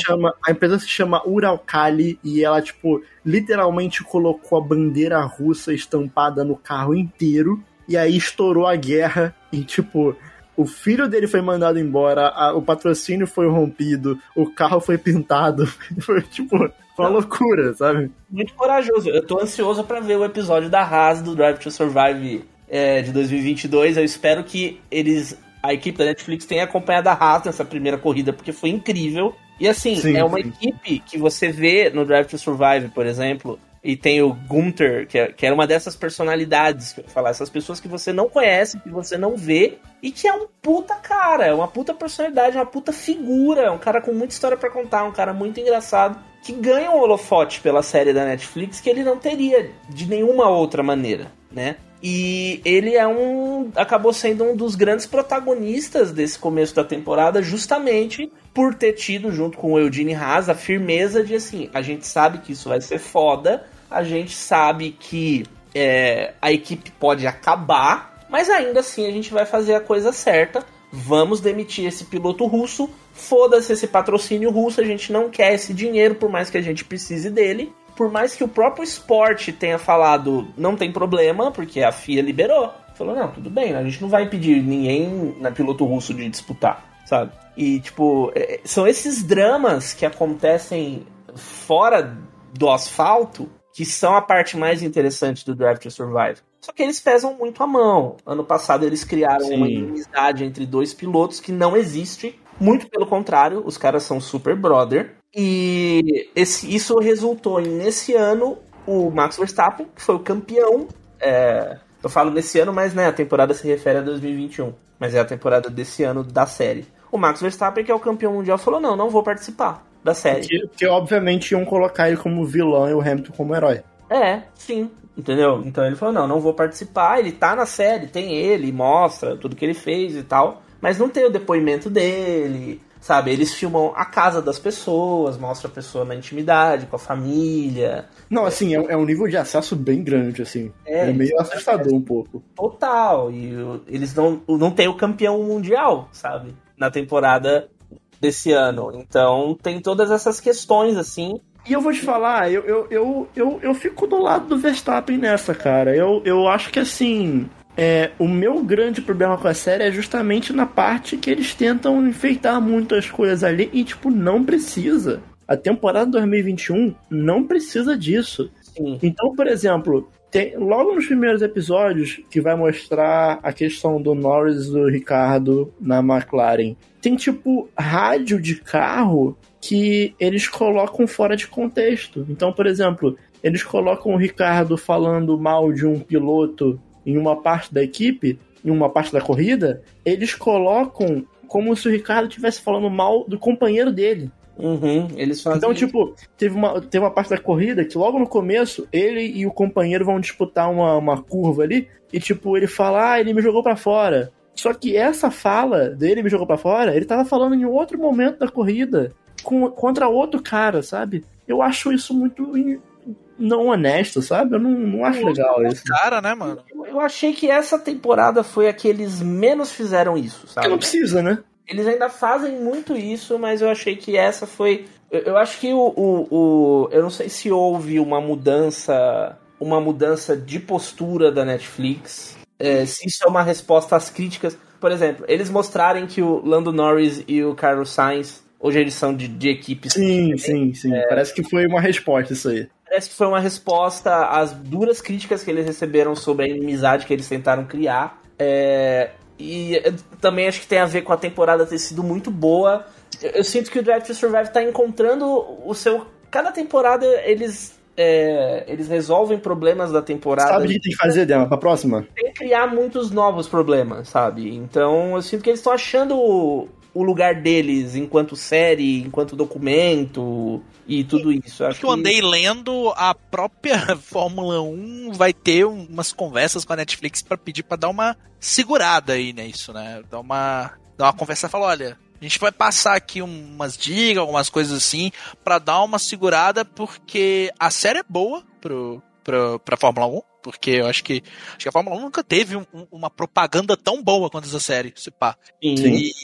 chama, a empresa se chama Uralkali e ela, tipo, literalmente colocou a bandeira russa estampada no carro inteiro. E aí estourou a guerra e, tipo, o filho dele foi mandado embora, a- o patrocínio foi rompido, o carro foi pintado. Foi, tipo, uma loucura, sabe? Muito corajoso. Eu tô ansioso pra ver o episódio da Haas do Drive to Survive é, de 2022. Eu espero que eles, a equipe da Netflix tenha acompanhado a Haas nessa primeira corrida, porque foi incrível. E assim, Sim, é uma sim. equipe que você vê no Drive to Survive, por exemplo, e tem o Gunther, que, é, que era uma dessas personalidades, que eu falar, essas pessoas que você não conhece, que você não vê, e que é um puta cara, é uma puta personalidade, uma puta figura, é um cara com muita história pra contar, um cara muito engraçado, que ganha um holofote pela série da Netflix que ele não teria de nenhuma outra maneira, né? E ele é um. acabou sendo um dos grandes protagonistas desse começo da temporada, justamente por ter tido, junto com o Eugene Haas, a firmeza de assim, a gente sabe que isso vai ser foda, a gente sabe que é, a equipe pode acabar, mas ainda assim a gente vai fazer a coisa certa. Vamos demitir esse piloto russo. Foda-se esse patrocínio russo, a gente não quer esse dinheiro, por mais que a gente precise dele. Por mais que o próprio esporte tenha falado, não tem problema, porque a FIA liberou. Falou, não, tudo bem, a gente não vai pedir ninguém na piloto russo de disputar, sabe? E, tipo, é- são esses dramas que acontecem fora do asfalto que são a parte mais interessante do Drive to Survive. Só que eles pesam muito a mão. Ano passado eles criaram uma Sim. inimizade entre dois pilotos que não existe. Muito pelo contrário, os caras são super brother. E esse, isso resultou em, nesse ano, o Max Verstappen, que foi o campeão. é, eu falo nesse ano, mas né, a temporada se refere a 2021. Mas é a temporada desse ano da série. O Max Verstappen, que é o campeão mundial, falou: não, não vou participar da série. Porque, porque, obviamente iam colocar ele como vilão e o Hamilton como herói. É, sim. Entendeu? Então ele falou: não, não vou participar. Ele tá na série, tem ele, mostra tudo que ele fez e tal. Mas não tem o depoimento dele, sabe? Eles filmam a casa das pessoas, mostra a pessoa na intimidade, com a família. Não, assim, é, é um nível de acesso bem grande, assim. É, É, meio assustador um pouco. Total. E eles não, não tem o campeão mundial, sabe? Na temporada desse ano. Então tem todas essas questões, assim. E eu vou te falar, eu, eu, eu, eu, eu fico do lado do Verstappen nessa, cara. Eu, eu acho que assim. É, o meu grande problema com a série é justamente na parte que eles tentam enfeitar muito as coisas ali e, tipo, não precisa. A temporada 2021 não precisa disso. Sim. Então, por exemplo, tem, logo nos primeiros episódios que vai mostrar a questão do Norris e do Ricardo na McLaren, tem tipo rádio de carro que eles colocam fora de contexto. Então, por exemplo, eles colocam o Ricardo falando mal de um piloto em uma parte da equipe, em uma parte da corrida, eles colocam como se o Ricardo estivesse falando mal do companheiro dele. Uhum, eles fazem. Então, tipo, teve uma, teve uma parte da corrida que logo no começo, ele e o companheiro vão disputar uma, uma curva ali, e tipo, ele fala, ah, ele me jogou pra fora. Só que essa fala dele me jogou pra fora, ele tava falando em outro momento da corrida, com, contra outro cara, sabe? Eu acho isso muito não honesto, sabe? Eu não, não acho legal isso. Cara, né, mano? Eu achei que essa temporada foi a que eles menos fizeram isso, Porque sabe? não precisa, né? Eles ainda fazem muito isso, mas eu achei que essa foi. Eu, eu acho que o, o, o- Eu não sei se houve uma mudança. Uma mudança de postura da Netflix. é, se isso é uma resposta às críticas. Por exemplo, eles mostrarem que o Lando Norris e o Carlos Sainz. Hoje eles são de, de equipes. Sim, sim, sim. Parece que foi uma resposta isso aí. Parece que foi uma resposta às duras críticas que eles receberam sobre a inimizade que eles tentaram criar. É, e eu também acho que tem a ver com a temporada ter sido muito boa. Eu, eu sinto que o Drive to Survive tá encontrando o seu. Cada temporada eles. é, eles resolvem problemas da temporada Sabe o que tem que fazer, Dema, pra próxima? sem criar muitos novos problemas, sabe? Então eu sinto que eles estão achando o, lugar deles enquanto série, enquanto documento e tudo isso. Eu Acho que eu andei lendo, a própria Fórmula 1 vai ter um- umas conversas com a Netflix pra pedir pra dar uma segurada aí nisso, né? Dar uma, dar uma conversa e falar, olha, a gente vai passar aqui umas dicas, algumas coisas assim, pra dar uma segurada, porque a série é boa pro, pro, pra Fórmula 1. Porque eu acho que, acho que a Fórmula 1 nunca teve um- um- uma propaganda tão boa quanto essa série, se pá. que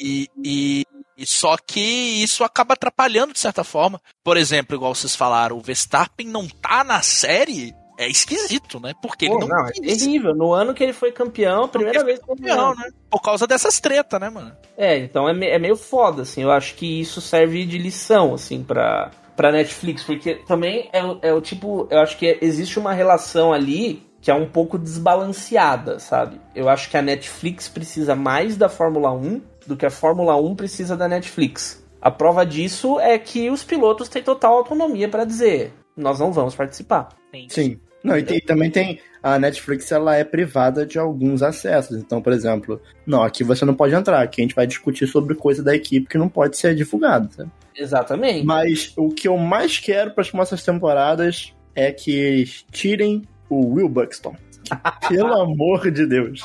E, e- e só que isso acaba atrapalhando de certa forma. Por exemplo, igual vocês falaram, o Verstappen não tá na série. É esquisito, né? Porque Pô, ele não, não, é terrível. No ano que ele foi campeão, a primeira ele vez campeão, né? Por causa dessas tretas, né, mano? É, então é, me- é meio foda, assim. Eu acho que isso serve de lição, assim, pra, pra Netflix. Porque também é, é o tipo. Eu acho que existe uma relação ali que é um pouco desbalanceada, sabe? Eu acho que a Netflix precisa mais da Fórmula 1 do que a Fórmula 1 precisa da Netflix. A prova disso é que os pilotos têm total autonomia pra dizer: nós não vamos participar. Sim. Não, e, tem- também tem. A Netflix ela é privada de alguns acessos. Então, por exemplo, não, aqui você não pode entrar. Aqui a gente vai discutir sobre coisa da equipe que não pode ser divulgada. sabe? Exatamente. Mas o que eu mais quero para as próximas temporadas é que eles tirem o Will Buxton. Pelo amor de Deus.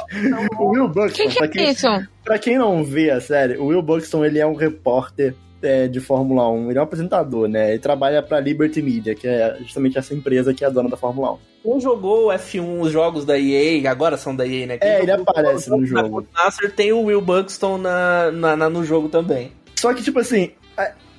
O Will Buxton, Que que pra, é quem, isso? pra quem não vê a série, o Will Buxton ele é um repórter é, de Fórmula 1. Ele é um apresentador, né? Ele trabalha pra Liberty Media, que é justamente essa empresa que é a dona da Fórmula 1. Quem jogou o F1, os jogos da EA, agora são da EA, né? Quem É, ele aparece no jogo. Master tem o Will Buxton na, na, na- no jogo também. Só que, tipo assim,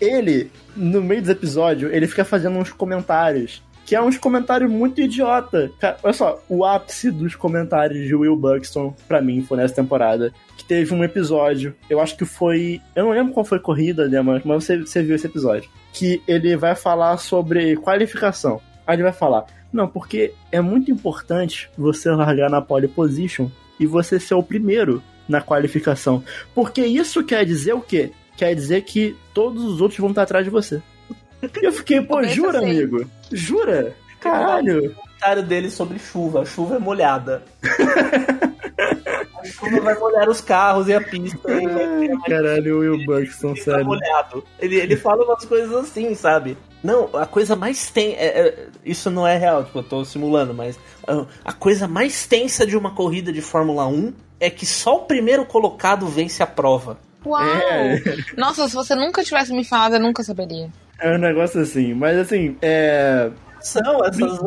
ele, no meio dos episódios, ele fica fazendo uns comentários. Que é uns comentários muito idiota. Cara, olha só, o ápice dos comentários de Will Buxton, pra mim, foi nessa temporada. Teve um episódio, eu acho que foi. Eu não lembro qual foi a corrida, né, mas mas você, você viu esse episódio. Que ele vai falar sobre qualificação. Aí ele vai falar: Não, porque é muito importante você largar na pole position e você ser o primeiro na qualificação. Porque isso quer dizer o quê? Quer dizer que todos os outros vão estar atrás de você. E eu fiquei, pô, Começa jura, assim. amigo? Jura? Caralho. O comentário dele sobre chuva. Chuva é molhada. chuva vai molhar os carros e a pista. e vai Ai, caralho, o Will Buxton, ficar sério. molhado. Ele, ele fala umas coisas assim, sabe? Não, a coisa mais tensa. isso não é real, tipo, eu tô simulando, mas ah, a coisa mais tensa de uma corrida de Fórmula 1 é que só o primeiro colocado vence a prova. Uau! É. Nossa, se você nunca tivesse me falado, eu nunca saberia. É um negócio assim. Mas assim, é. São essas.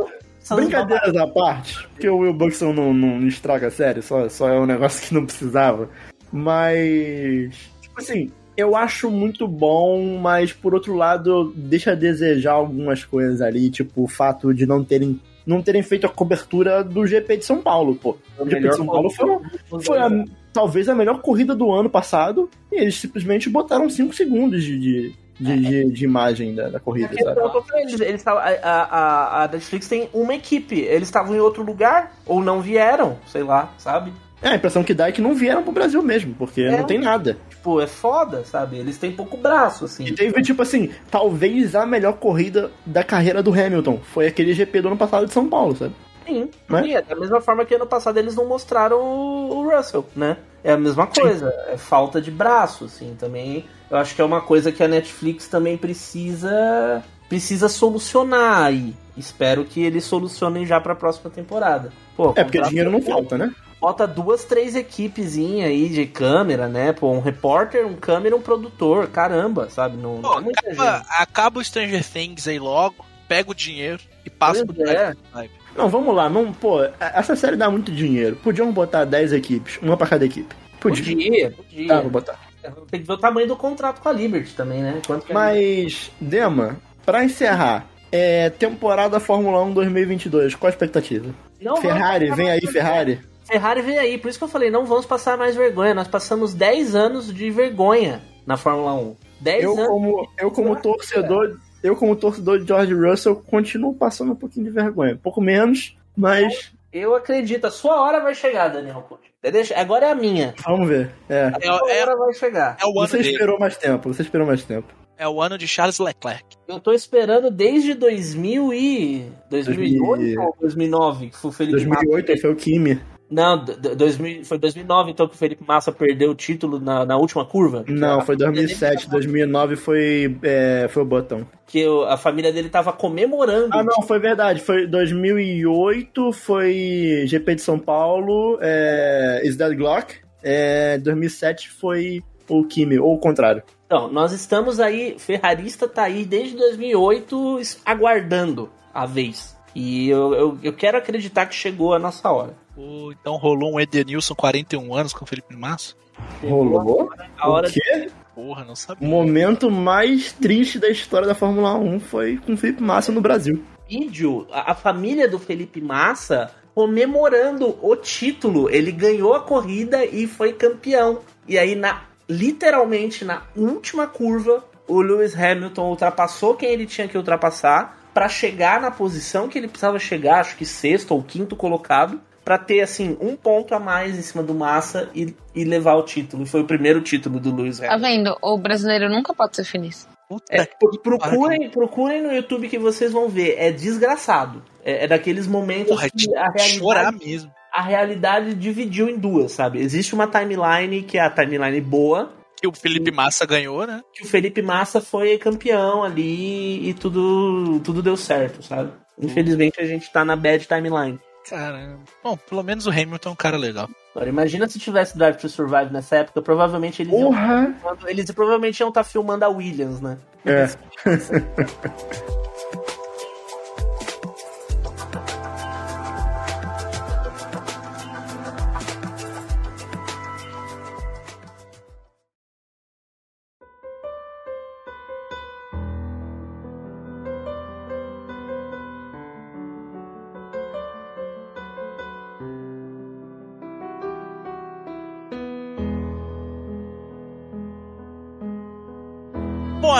Brincadeiras à parte, porque o Will Buxton não, não estraga a série, só, só é um negócio que não precisava. Mas, tipo assim, eu acho muito bom, mas por outro lado, deixa a desejar algumas coisas ali, tipo o fato de não terem, não terem feito a cobertura do GP de São Paulo, pô. O GP de São Paulo foi, uma- foi a- talvez a melhor corrida do ano passado, e eles simplesmente botaram 5 segundos de, de, de, de- de imagem da, da corrida, Porque sabe? eu tô eles, eles tavam- a, a, a Netflix tem uma equipe. Eles estavam em outro lugar ou não vieram, sei lá, sabe? É, a impressão que dá é que não vieram pro Brasil mesmo, porque É. não tem nada. Tipo, é foda, sabe? Eles têm pouco braço, assim. E teve, tipo assim, talvez a melhor corrida da carreira do Hamilton. Foi aquele GP do ano passado de São Paulo, sabe? Sim, Né? e é da mesma forma que ano passado eles não mostraram o, o Russell, né? É a mesma coisa, é falta de braço, assim, também. Eu acho que é uma coisa que a Netflix também precisa precisa solucionar aí. Espero que eles solucionem já pra próxima temporada. Pô, É, porque dinheiro não falta, né? Bota duas, três equipezinhas aí de câmera, né? Pô, um repórter, um câmera, um produtor. Caramba, sabe? Não, Pô, não acaba, acaba o Stranger Things aí logo. pega o dinheiro e passa Pois pro é. Drive. Não, vamos lá. Não, pô, essa série dá muito dinheiro. Podiam botar 10 equipes, uma pra cada equipe. Podia. Podia, podia. Ah, vou botar. Tem que ver o tamanho do contrato com a Liberty também, né? Quanto a Mas, Dema, pra encerrar, é temporada Fórmula 1 2022, qual a expectativa? Não Ferrari, vem aí, vergonha. Ferrari. Ferrari vem aí, por isso que eu falei, não vamos passar mais vergonha. Nós passamos 10 anos de vergonha na Fórmula 1. 10 Eu anos. como, eu como torcedor, eu como torcedor de George Russell continuo passando um pouquinho de vergonha, um pouco menos, mas Eu acredito, a sua hora vai chegar, Daniel Conte. Deixa- Agora é a minha. vamos ver. É. É, A sua é- hora vai chegar. é o ano Você dele. esperou mais tempo, você esperou mais tempo. É o ano de Charles Leclerc. Eu tô esperando desde 2000 e... 2008 ou 2009? Que foi o Felipe 2008 Massa. foi o Kimi. Não, d- d- 2000, foi 2009 então que o Felipe Massa perdeu o título na, na última curva. Não, foi família dele 2007, tava- 2009 foi, é, foi o Button. Que a família dele tava comemorando. Ah, não, foi verdade. Foi 2008, foi GP de São Paulo, é, Is That Glock. É, 2007 foi o Kimi, ou o contrário. Então, nós estamos aí, Ferrarista tá aí desde 2008 es- aguardando a vez. E eu, eu, eu quero acreditar que chegou a nossa hora. Pô, então rolou um Edenilson 41 anos com o Felipe Massa? Rolou? A hora o quê? Porra, não O sabia. momento mais triste da história da Fórmula 1 foi com o Felipe Massa no Brasil. vídeo, a, a família do Felipe Massa comemorando o título. Ele ganhou a corrida e foi campeão. E aí, na, literalmente, na última curva, o Lewis Hamilton ultrapassou quem ele tinha que ultrapassar para chegar na posição que ele precisava chegar, acho que sexto ou quinto colocado, para ter assim um ponto a mais em cima do Massa e, e levar o título. E foi o primeiro título do Lewis Tá Hamilton. vendo? O brasileiro nunca pode ser feliz. Puta É, que pro- procurem, procurem no YouTube que vocês vão ver. É desgraçado. É, é daqueles momentos porra, que tinha a que chorar realidade, mesmo. a realidade dividiu em duas, sabe? Existe uma timeline que é a timeline boa, Que o Felipe Massa ganhou, né? que o Felipe Massa foi campeão ali e tudo, tudo deu certo, sabe? Infelizmente a gente tá na bad timeline. Caramba. Bom, pelo menos o Hamilton é um cara legal. Agora, imagina se tivesse Drive to Survive nessa época, provavelmente eles iam, Porra! eles provavelmente iam estar filmando a Williams, né? É.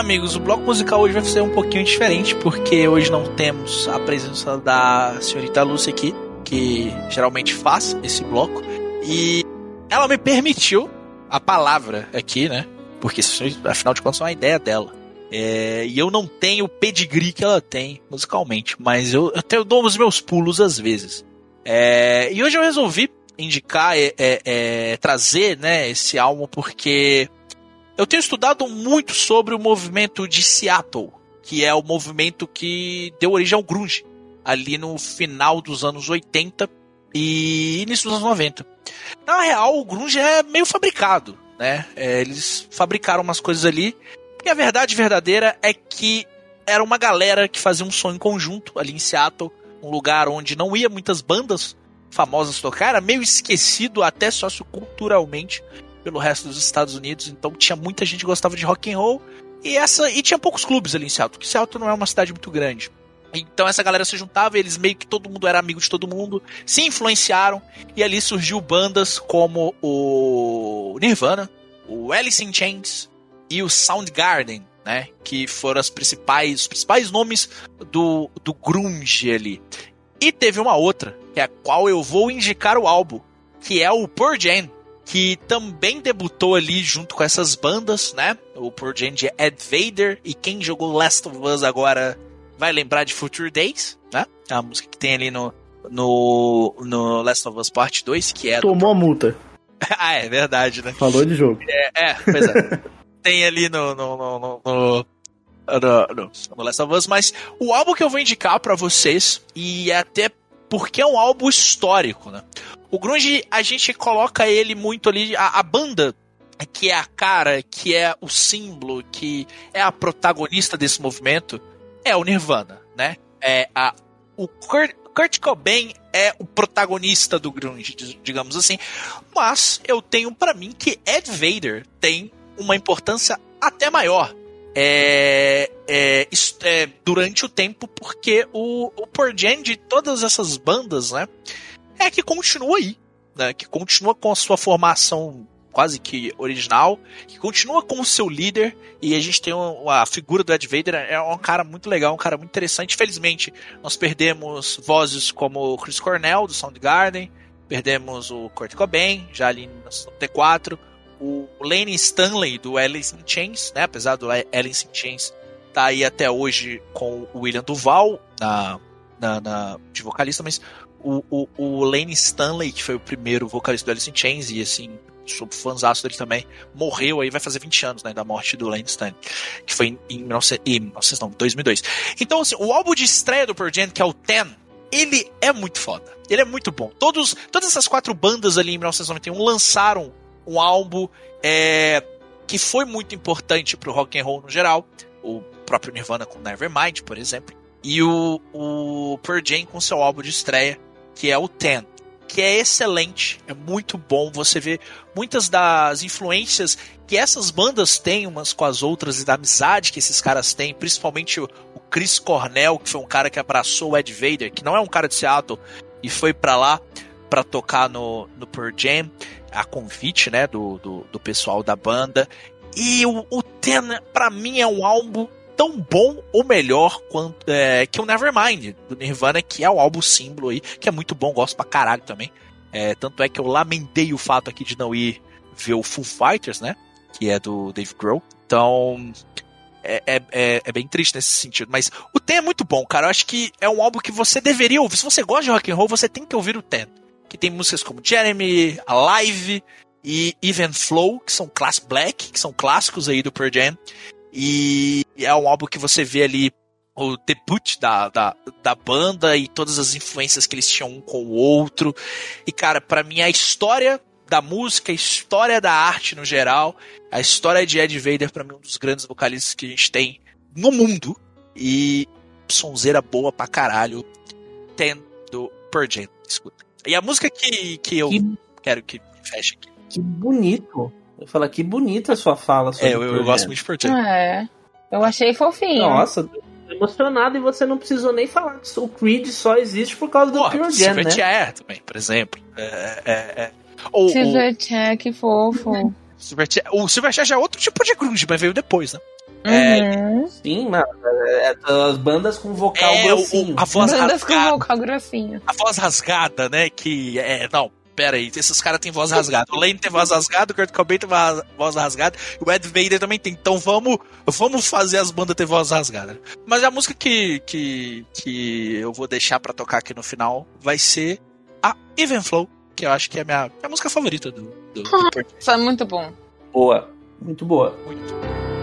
amigos, o bloco musical hoje vai ser um pouquinho diferente, porque hoje não temos a presença da senhorita Lúcia aqui, que geralmente faz esse bloco. E ela me permitiu a palavra aqui, né? Porque afinal de contas, é uma ideia dela. É, e eu não tenho o pedigree que ela tem musicalmente, mas eu, eu dou os meus pulos às vezes. É, e hoje eu resolvi indicar, é, é, é, trazer né, esse álbum porque eu tenho estudado muito sobre o movimento de Seattle, que é o movimento que deu origem ao grunge, ali no final dos anos 80 e início dos anos 90. Na real, o grunge é meio fabricado, né? É, eles fabricaram umas coisas ali, e a verdade verdadeira é que era uma galera que fazia um som em conjunto ali em Seattle, um lugar onde não ia muitas bandas famosas tocar, era meio esquecido até socioculturalmente pelo resto dos Estados Unidos, então tinha muita gente que gostava de rock and roll e essa e tinha poucos clubes ali em Seattle, porque Seattle não é uma cidade muito grande. Então essa galera se juntava, eles meio que todo mundo era amigo de todo mundo, se influenciaram e ali surgiu bandas como o Nirvana, o Alice in Chains e o Soundgarden, né, que foram as principais, os principais nomes do, do grunge ali. E teve uma outra, que é a qual eu vou indicar o álbum, que é o Pearl Jam, que também debutou ali junto com essas bandas, né? O Pearl Jam de Ed Vader e quem jogou Last of Us agora vai lembrar de Future Days, né? É a música que tem ali no no, no Last of Us Part 2, que é Tomou a multa. ah, é verdade, né? Falou de jogo. É, é pois é. tem ali no no, no, no, no no, Last of Us, mas o álbum que eu vou indicar para vocês, e até porque é um álbum histórico, né? O Grunge, a gente coloca ele muito ali, a, a, banda que é a cara, que é o símbolo, que é a protagonista desse movimento, é o Nirvana, né? É, a, o Kurt, Kurt Cobain é o protagonista do grunge, digamos assim, mas eu tenho para mim que Ed Vader tem uma importância até maior é, é, é, durante o tempo, porque o, o Jam de todas essas bandas, né, é que continua aí, né, que continua com a sua formação quase que original, que continua como seu líder, e a gente tem a figura do Ed Vader, é um cara muito legal, um cara muito interessante. Felizmente, nós perdemos vozes como o Chris Cornell, do Soundgarden, perdemos o Kurt Cobain, já ali no T4, o Lane Stanley do Alice in Chains, né? Apesar do Alice in Chains tá aí até hoje com o William Duval na, na, na de vocalista, mas o, o, o, Lane Stanley, que foi o primeiro vocalista do Alice in Chains, e assim, sou fãzaço dele também, morreu aí, vai fazer 20 anos, né, da morte do Lane Stanley, que foi em, em, 19, em não, 2002. Então, assim, o álbum de estreia do Pearl Jam, que é o Ten, ele é muito foda. Ele é muito bom. Todos, todas essas quatro bandas ali em 1991 lançaram um álbum é, que foi muito importante pro rock and roll no geral. O próprio Nirvana com Nevermind, por exemplo. E o, o Pearl Jam com seu álbum de estreia, que é o Ten. Que é excelente, é muito bom. Você vê muitas das influências que essas bandas têm umas com as outras e da amizade que esses caras têm, principalmente o, o Chris Cornell, que foi um cara que abraçou o Ed Vader, que não é um cara de Seattle, e foi para lá para tocar no, no Pearl Jam a convite, né, do, do, do pessoal da banda. E o, o Ten, pra mim, é um álbum tão bom ou melhor quanto, é, que o Nevermind, do Nirvana, que é o álbum símbolo aí, que é muito bom, gosto pra caralho também. É, tanto é que eu lamentei o fato aqui de não ir ver o Foo Fighters, né? Que é do Dave Grohl. Então, é, é, é, é, bem triste nesse sentido. Mas o Ten é muito bom, cara. Eu acho que é um álbum que você deveria ouvir. Se você gosta de rock and roll, você tem que ouvir o Ten que tem músicas como Jeremy, Alive e Even Flow, que são Class Black, que são clássicos aí do Pearl Jam. E é um álbum que você vê ali o debut da, da, da banda e todas as influências que eles tinham um com o outro. E, cara, para mim a história da música, a história da arte no geral, a história de Ed Vader, para mim, é um dos grandes vocalistas que a gente tem no mundo. E sonzeira boa pra caralho. Ten do Pearl. Escuta. E a música que, que eu que... quero que feche aqui. Que bonito. Eu falo, que bonita a sua fala. É, eu, eu gosto muito de Pearl É, eu achei fofinho. Nossa, emocionado e você não precisou nem falar que o Creed só existe por causa do Porra, Pure Jam, né? Silverchair também, por exemplo. É, é, é. Ou, Silverchair, que fofo. Silverchair, o Silverchair já é outro tipo de grunge, mas veio depois, né? Uhum. É, sim, mano. É, é, as bandas com vocal é, grossinho. O, a voz bandas rasgada, com vocal grossinho. A voz rasgada, né? Que é. Não, pera aí, esses caras têm voz rasgada. O Lane tem voz rasgada, o Kurt Cobain tem voz rasgada, e o Ed Vader também tem. Então vamos, vamos fazer as bandas ter voz rasgada. Mas a música que, que, que eu vou deixar para tocar aqui no final vai ser a Even Flow, que eu acho que é a minha, minha música favorita do, do, do Isso é muito bom. Boa. Muito boa. Muito. E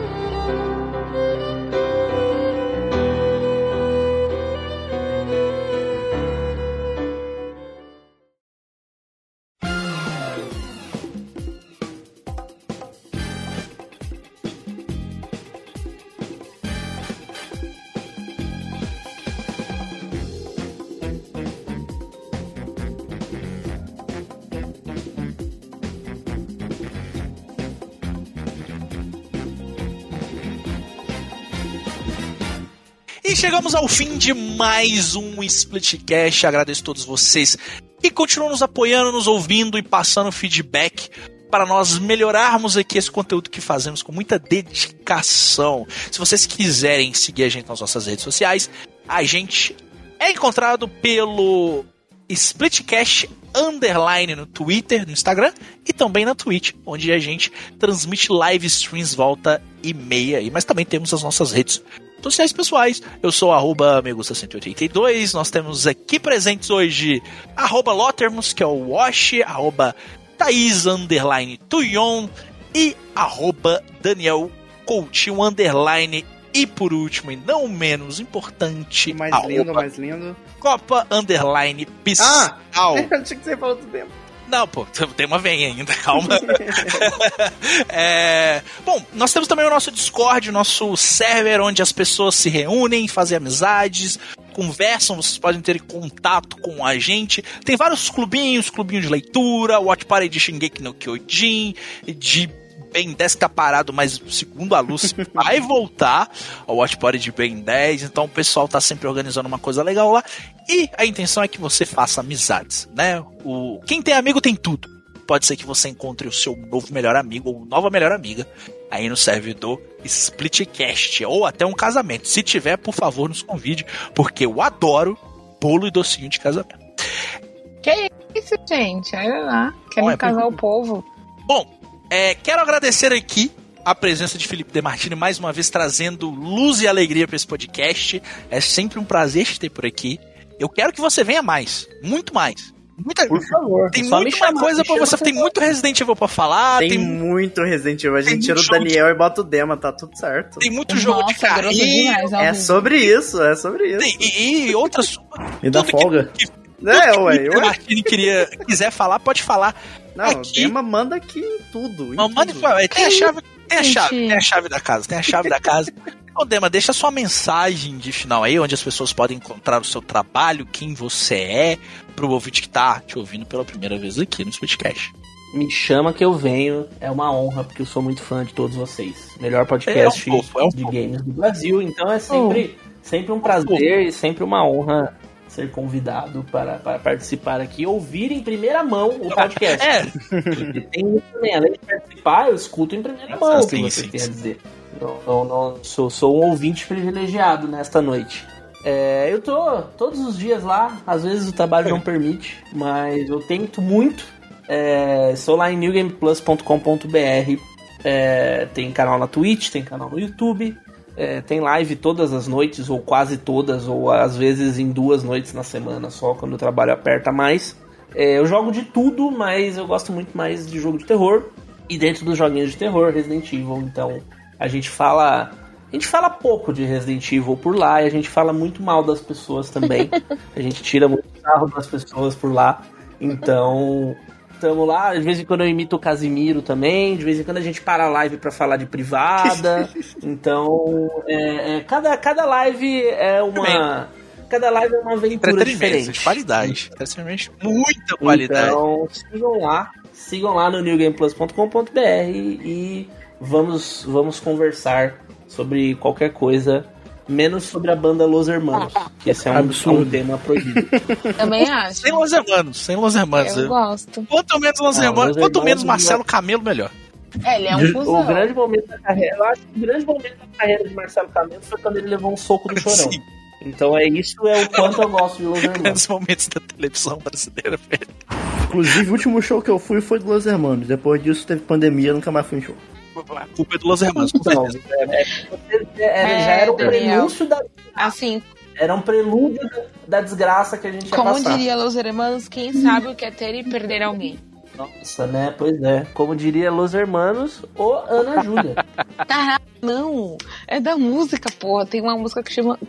chegamos ao fim de mais um Splitcast. Agradeço a todos vocês que continuam nos apoiando, nos ouvindo e passando feedback para nós melhorarmos aqui esse conteúdo que fazemos com muita dedicação. Se vocês quiserem seguir a gente nas nossas redes sociais, a gente é encontrado pelo Splitcast underline no Twitter, no Instagram e também na Twitch, onde a gente transmite live streams volta e meia, mas também temos as nossas redes sociais pessoais. Eu sou arroba Megusta182. Nós temos aqui presentes hoje arroba Lotermus, que é o Wash, arroba Thaís underline Tuyon e arroba Daniel Coutinho underline e por último, e não menos importante, mais lindo, mais lindo. Copa underline Piscal. Ah, achei que você falou do tempo. Não, pô, tem uma vem ainda, calma. é... Bom, nós temos também o nosso Discord, nosso server onde as pessoas se reúnem, fazem amizades, conversam, vocês podem ter contato com a gente. Tem vários clubinhos, clubinho de leitura, Watch Party de Shingeki no Kyojin, de Ben 10 tá parado, mas segundo a Lucy, vai voltar ao Watch Party de Ben 10. Então o pessoal tá sempre organizando uma coisa legal lá. E a intenção é que você faça amizades, né? O, quem tem amigo tem tudo. Pode ser que você encontre o seu novo melhor amigo ou nova melhor amiga aí no servidor Splitcast ou até um casamento. Se tiver, por favor, nos convide, porque eu adoro bolo e docinho de casamento. Que isso, gente? Olha lá. Querem Bom, é casar porque- o povo. Bom, é, quero agradecer aqui a presença de Felipe Demartini mais uma vez trazendo luz e alegria para esse podcast. É sempre um prazer te ter por aqui. Eu quero que você venha mais, muito mais. Muita, Por favor. tem muita chamar, coisa pra você, tem eu muito Resident Evil pra falar, Tem tem, muito Resident Evil. A gente tira o Daniel e bota o Dema, tá tudo certo. tem muito jogo de Nossa, carrinho. demais. É sobre isso, é sobre isso. tem- e, e outras. Me dá tudo que- folga. Que, É, tudo ué, o ué. Demartini queria, quiser falar, pode falar. Não, aqui- o Dema manda aqui em tudo. em Não, manda pra- tem a chave, tem a chave, tem a chave da casa, tem a chave da casa. Ô, Dema, deixa sua mensagem de final aí, onde as pessoas podem encontrar o seu trabalho, quem você é, pro ouvinte que tá te ouvindo pela primeira vez aqui no Spotify. Me chama que eu venho. É uma honra, porque eu sou muito fã de todos vocês. Melhor podcast É um fofo, é um de fofo. games do Brasil. Então é sempre, sempre um prazer e sempre uma honra ser convidado para, para participar aqui ouvir em primeira mão o podcast. É, tem isso também, além de participar, eu escuto em primeira mão o que Sim, você sim, tem sim. a dizer. Não, não, não- sou, sou um ouvinte privilegiado nesta noite. É, eu tô todos os dias lá, às vezes o trabalho não permite, mas eu tento muito. É, sou lá em newgameplus.com.br. É, tem canal na Twitch, tem canal no YouTube. É, tem live todas as noites, ou quase todas, ou às vezes em duas noites na semana só, quando o trabalho aperta mais. É, eu jogo de tudo, mas eu gosto muito mais de jogo de terror. E dentro dos joguinhos de terror, Resident Evil, então a gente fala. A gente fala pouco de Resident Evil por lá e a gente fala muito mal das pessoas também. a gente tira muito sarro das pessoas por lá. Então, tamo lá. De vez em quando eu imito o Casimiro também. De vez em quando a gente para a live pra falar de privada. Então, é, é, cada, cada live é uma. Cada live é uma aventura diferente. de qualidade. De muita qualidade. Então, sigam lá, sigam lá no newgameplus.com.br e vamos, vamos conversar sobre qualquer coisa, menos sobre a banda Los Hermanos, que esse é um, Absurdo. é um tema proibido. Também acho. Sem Los Hermanos, sem Los Hermanos. Eu gosto. Quanto menos Los Ah, Hermanos, Los quanto Hermanos menos não- Marcelo Camelo, melhor. É, ele é um cuzão. O grande momento da carreira, eu acho que o grande momento da carreira de Marcelo Camelo foi quando ele levou um soco do chorão. Sim, Então é isso é o quanto eu gosto de Los Hermanos. grandes momentos da televisão brasileira, velho. Inclusive, o último show que eu fui foi do Los Hermanos. Depois disso teve pandemia, nunca mais fui em show. A culpa é do Los Hermanos, com Então, certeza. é, é, é, É, já era o prenúncio da. Assim, Era um prelúdio da, desgraça que a gente ia como diria Los Hermanos, quem sabe o que é ter e perder alguém. Nossa, né? Pois é. Como diria Los Hermanos ou Ana Júlia. Tá, não. É da música, porra. Tem uma música que chama.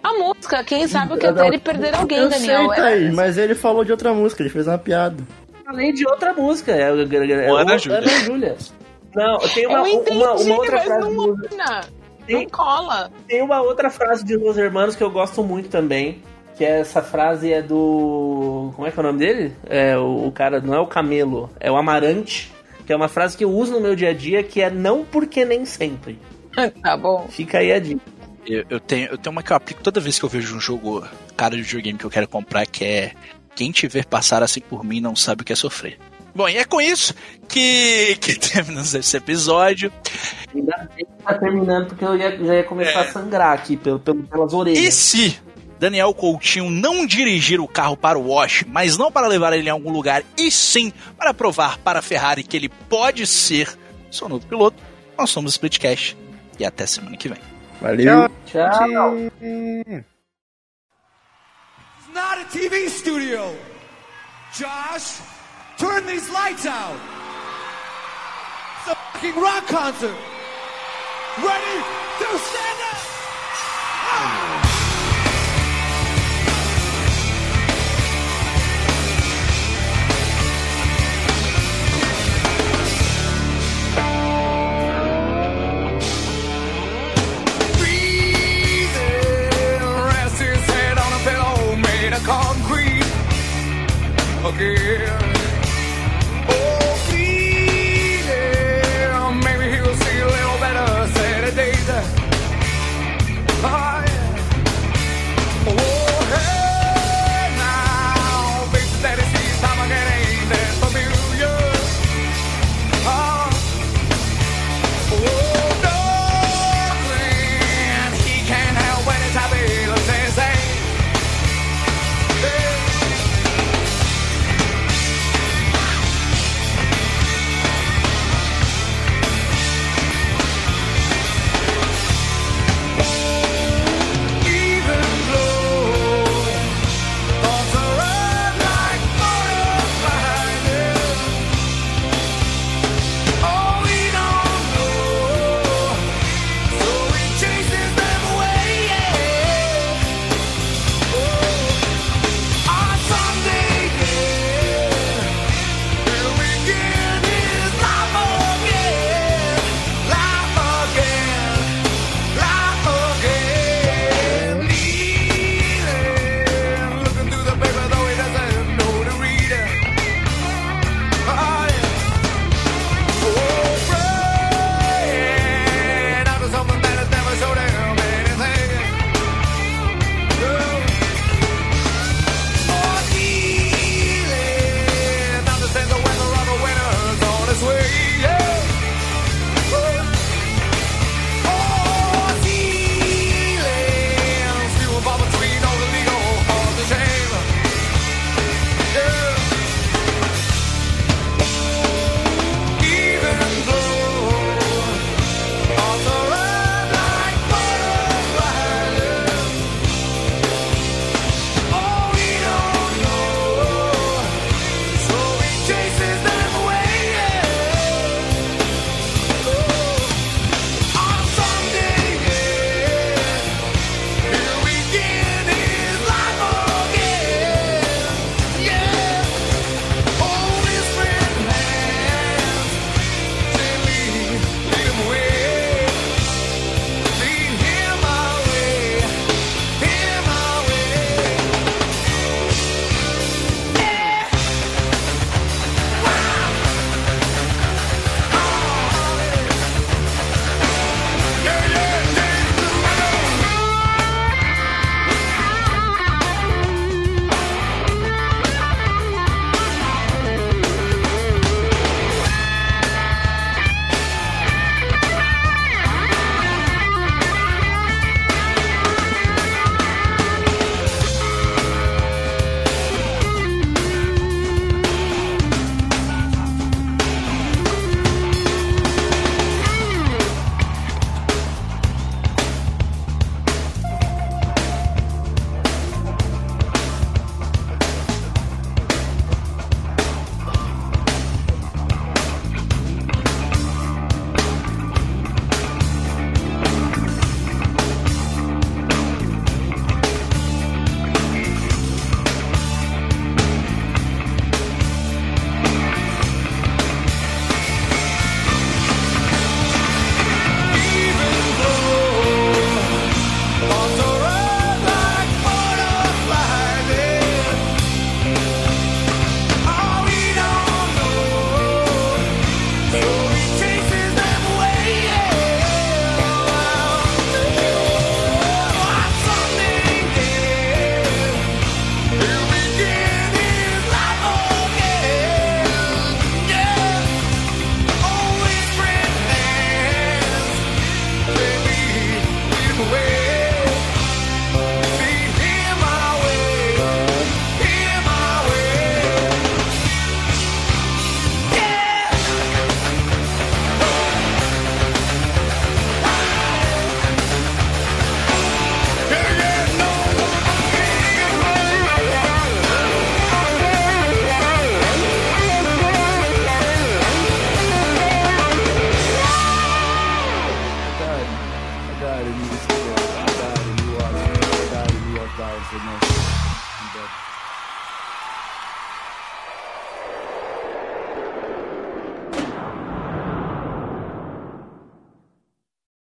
A música, quem sabe o que é ter e perder alguém, eu Daniel. sei, É- Thaís, mas ele falou de outra música, ele fez uma piada. Falei de outra música. É, é, é o Ana Júlia. Não, tem uma, Eu entendi, uma, uma outra mas frase não, Tem- não cola. Tem uma outra frase de Los Hermanos que eu gosto muito também. Que é essa frase é do. Como é que é o nome dele? É o, o cara, não é o Camelo, é o Amarante. Que é uma frase que eu uso no meu dia a dia, que é não porque nem sempre. Tá bom. Fica aí a dica. Eu, eu tenho, eu tenho uma que eu aplico toda vez que eu vejo um jogo, cara de videogame que eu quero comprar, que é quem te ver passar assim por mim não sabe o que é sofrer. Bom, e é com isso que, que terminamos esse episódio. Ainda bem que tá terminando, porque eu ia, já ia começar a sangrar aqui pelo, pelo- pelas E orelhas. se Daniel Coutinho não dirigir o carro para o Wash, mas não para levar ele em algum lugar, e sim para provar para a Ferrari que ele pode ser seu novo piloto, nós somos o Splitcast. E até semana que vem. Valeu. Tchau. not a TV studio. Josh, Turn these lights out. It's a fucking rock concert. Ready to stand up. Ah! Rest his head on a pillow made of concrete. Again.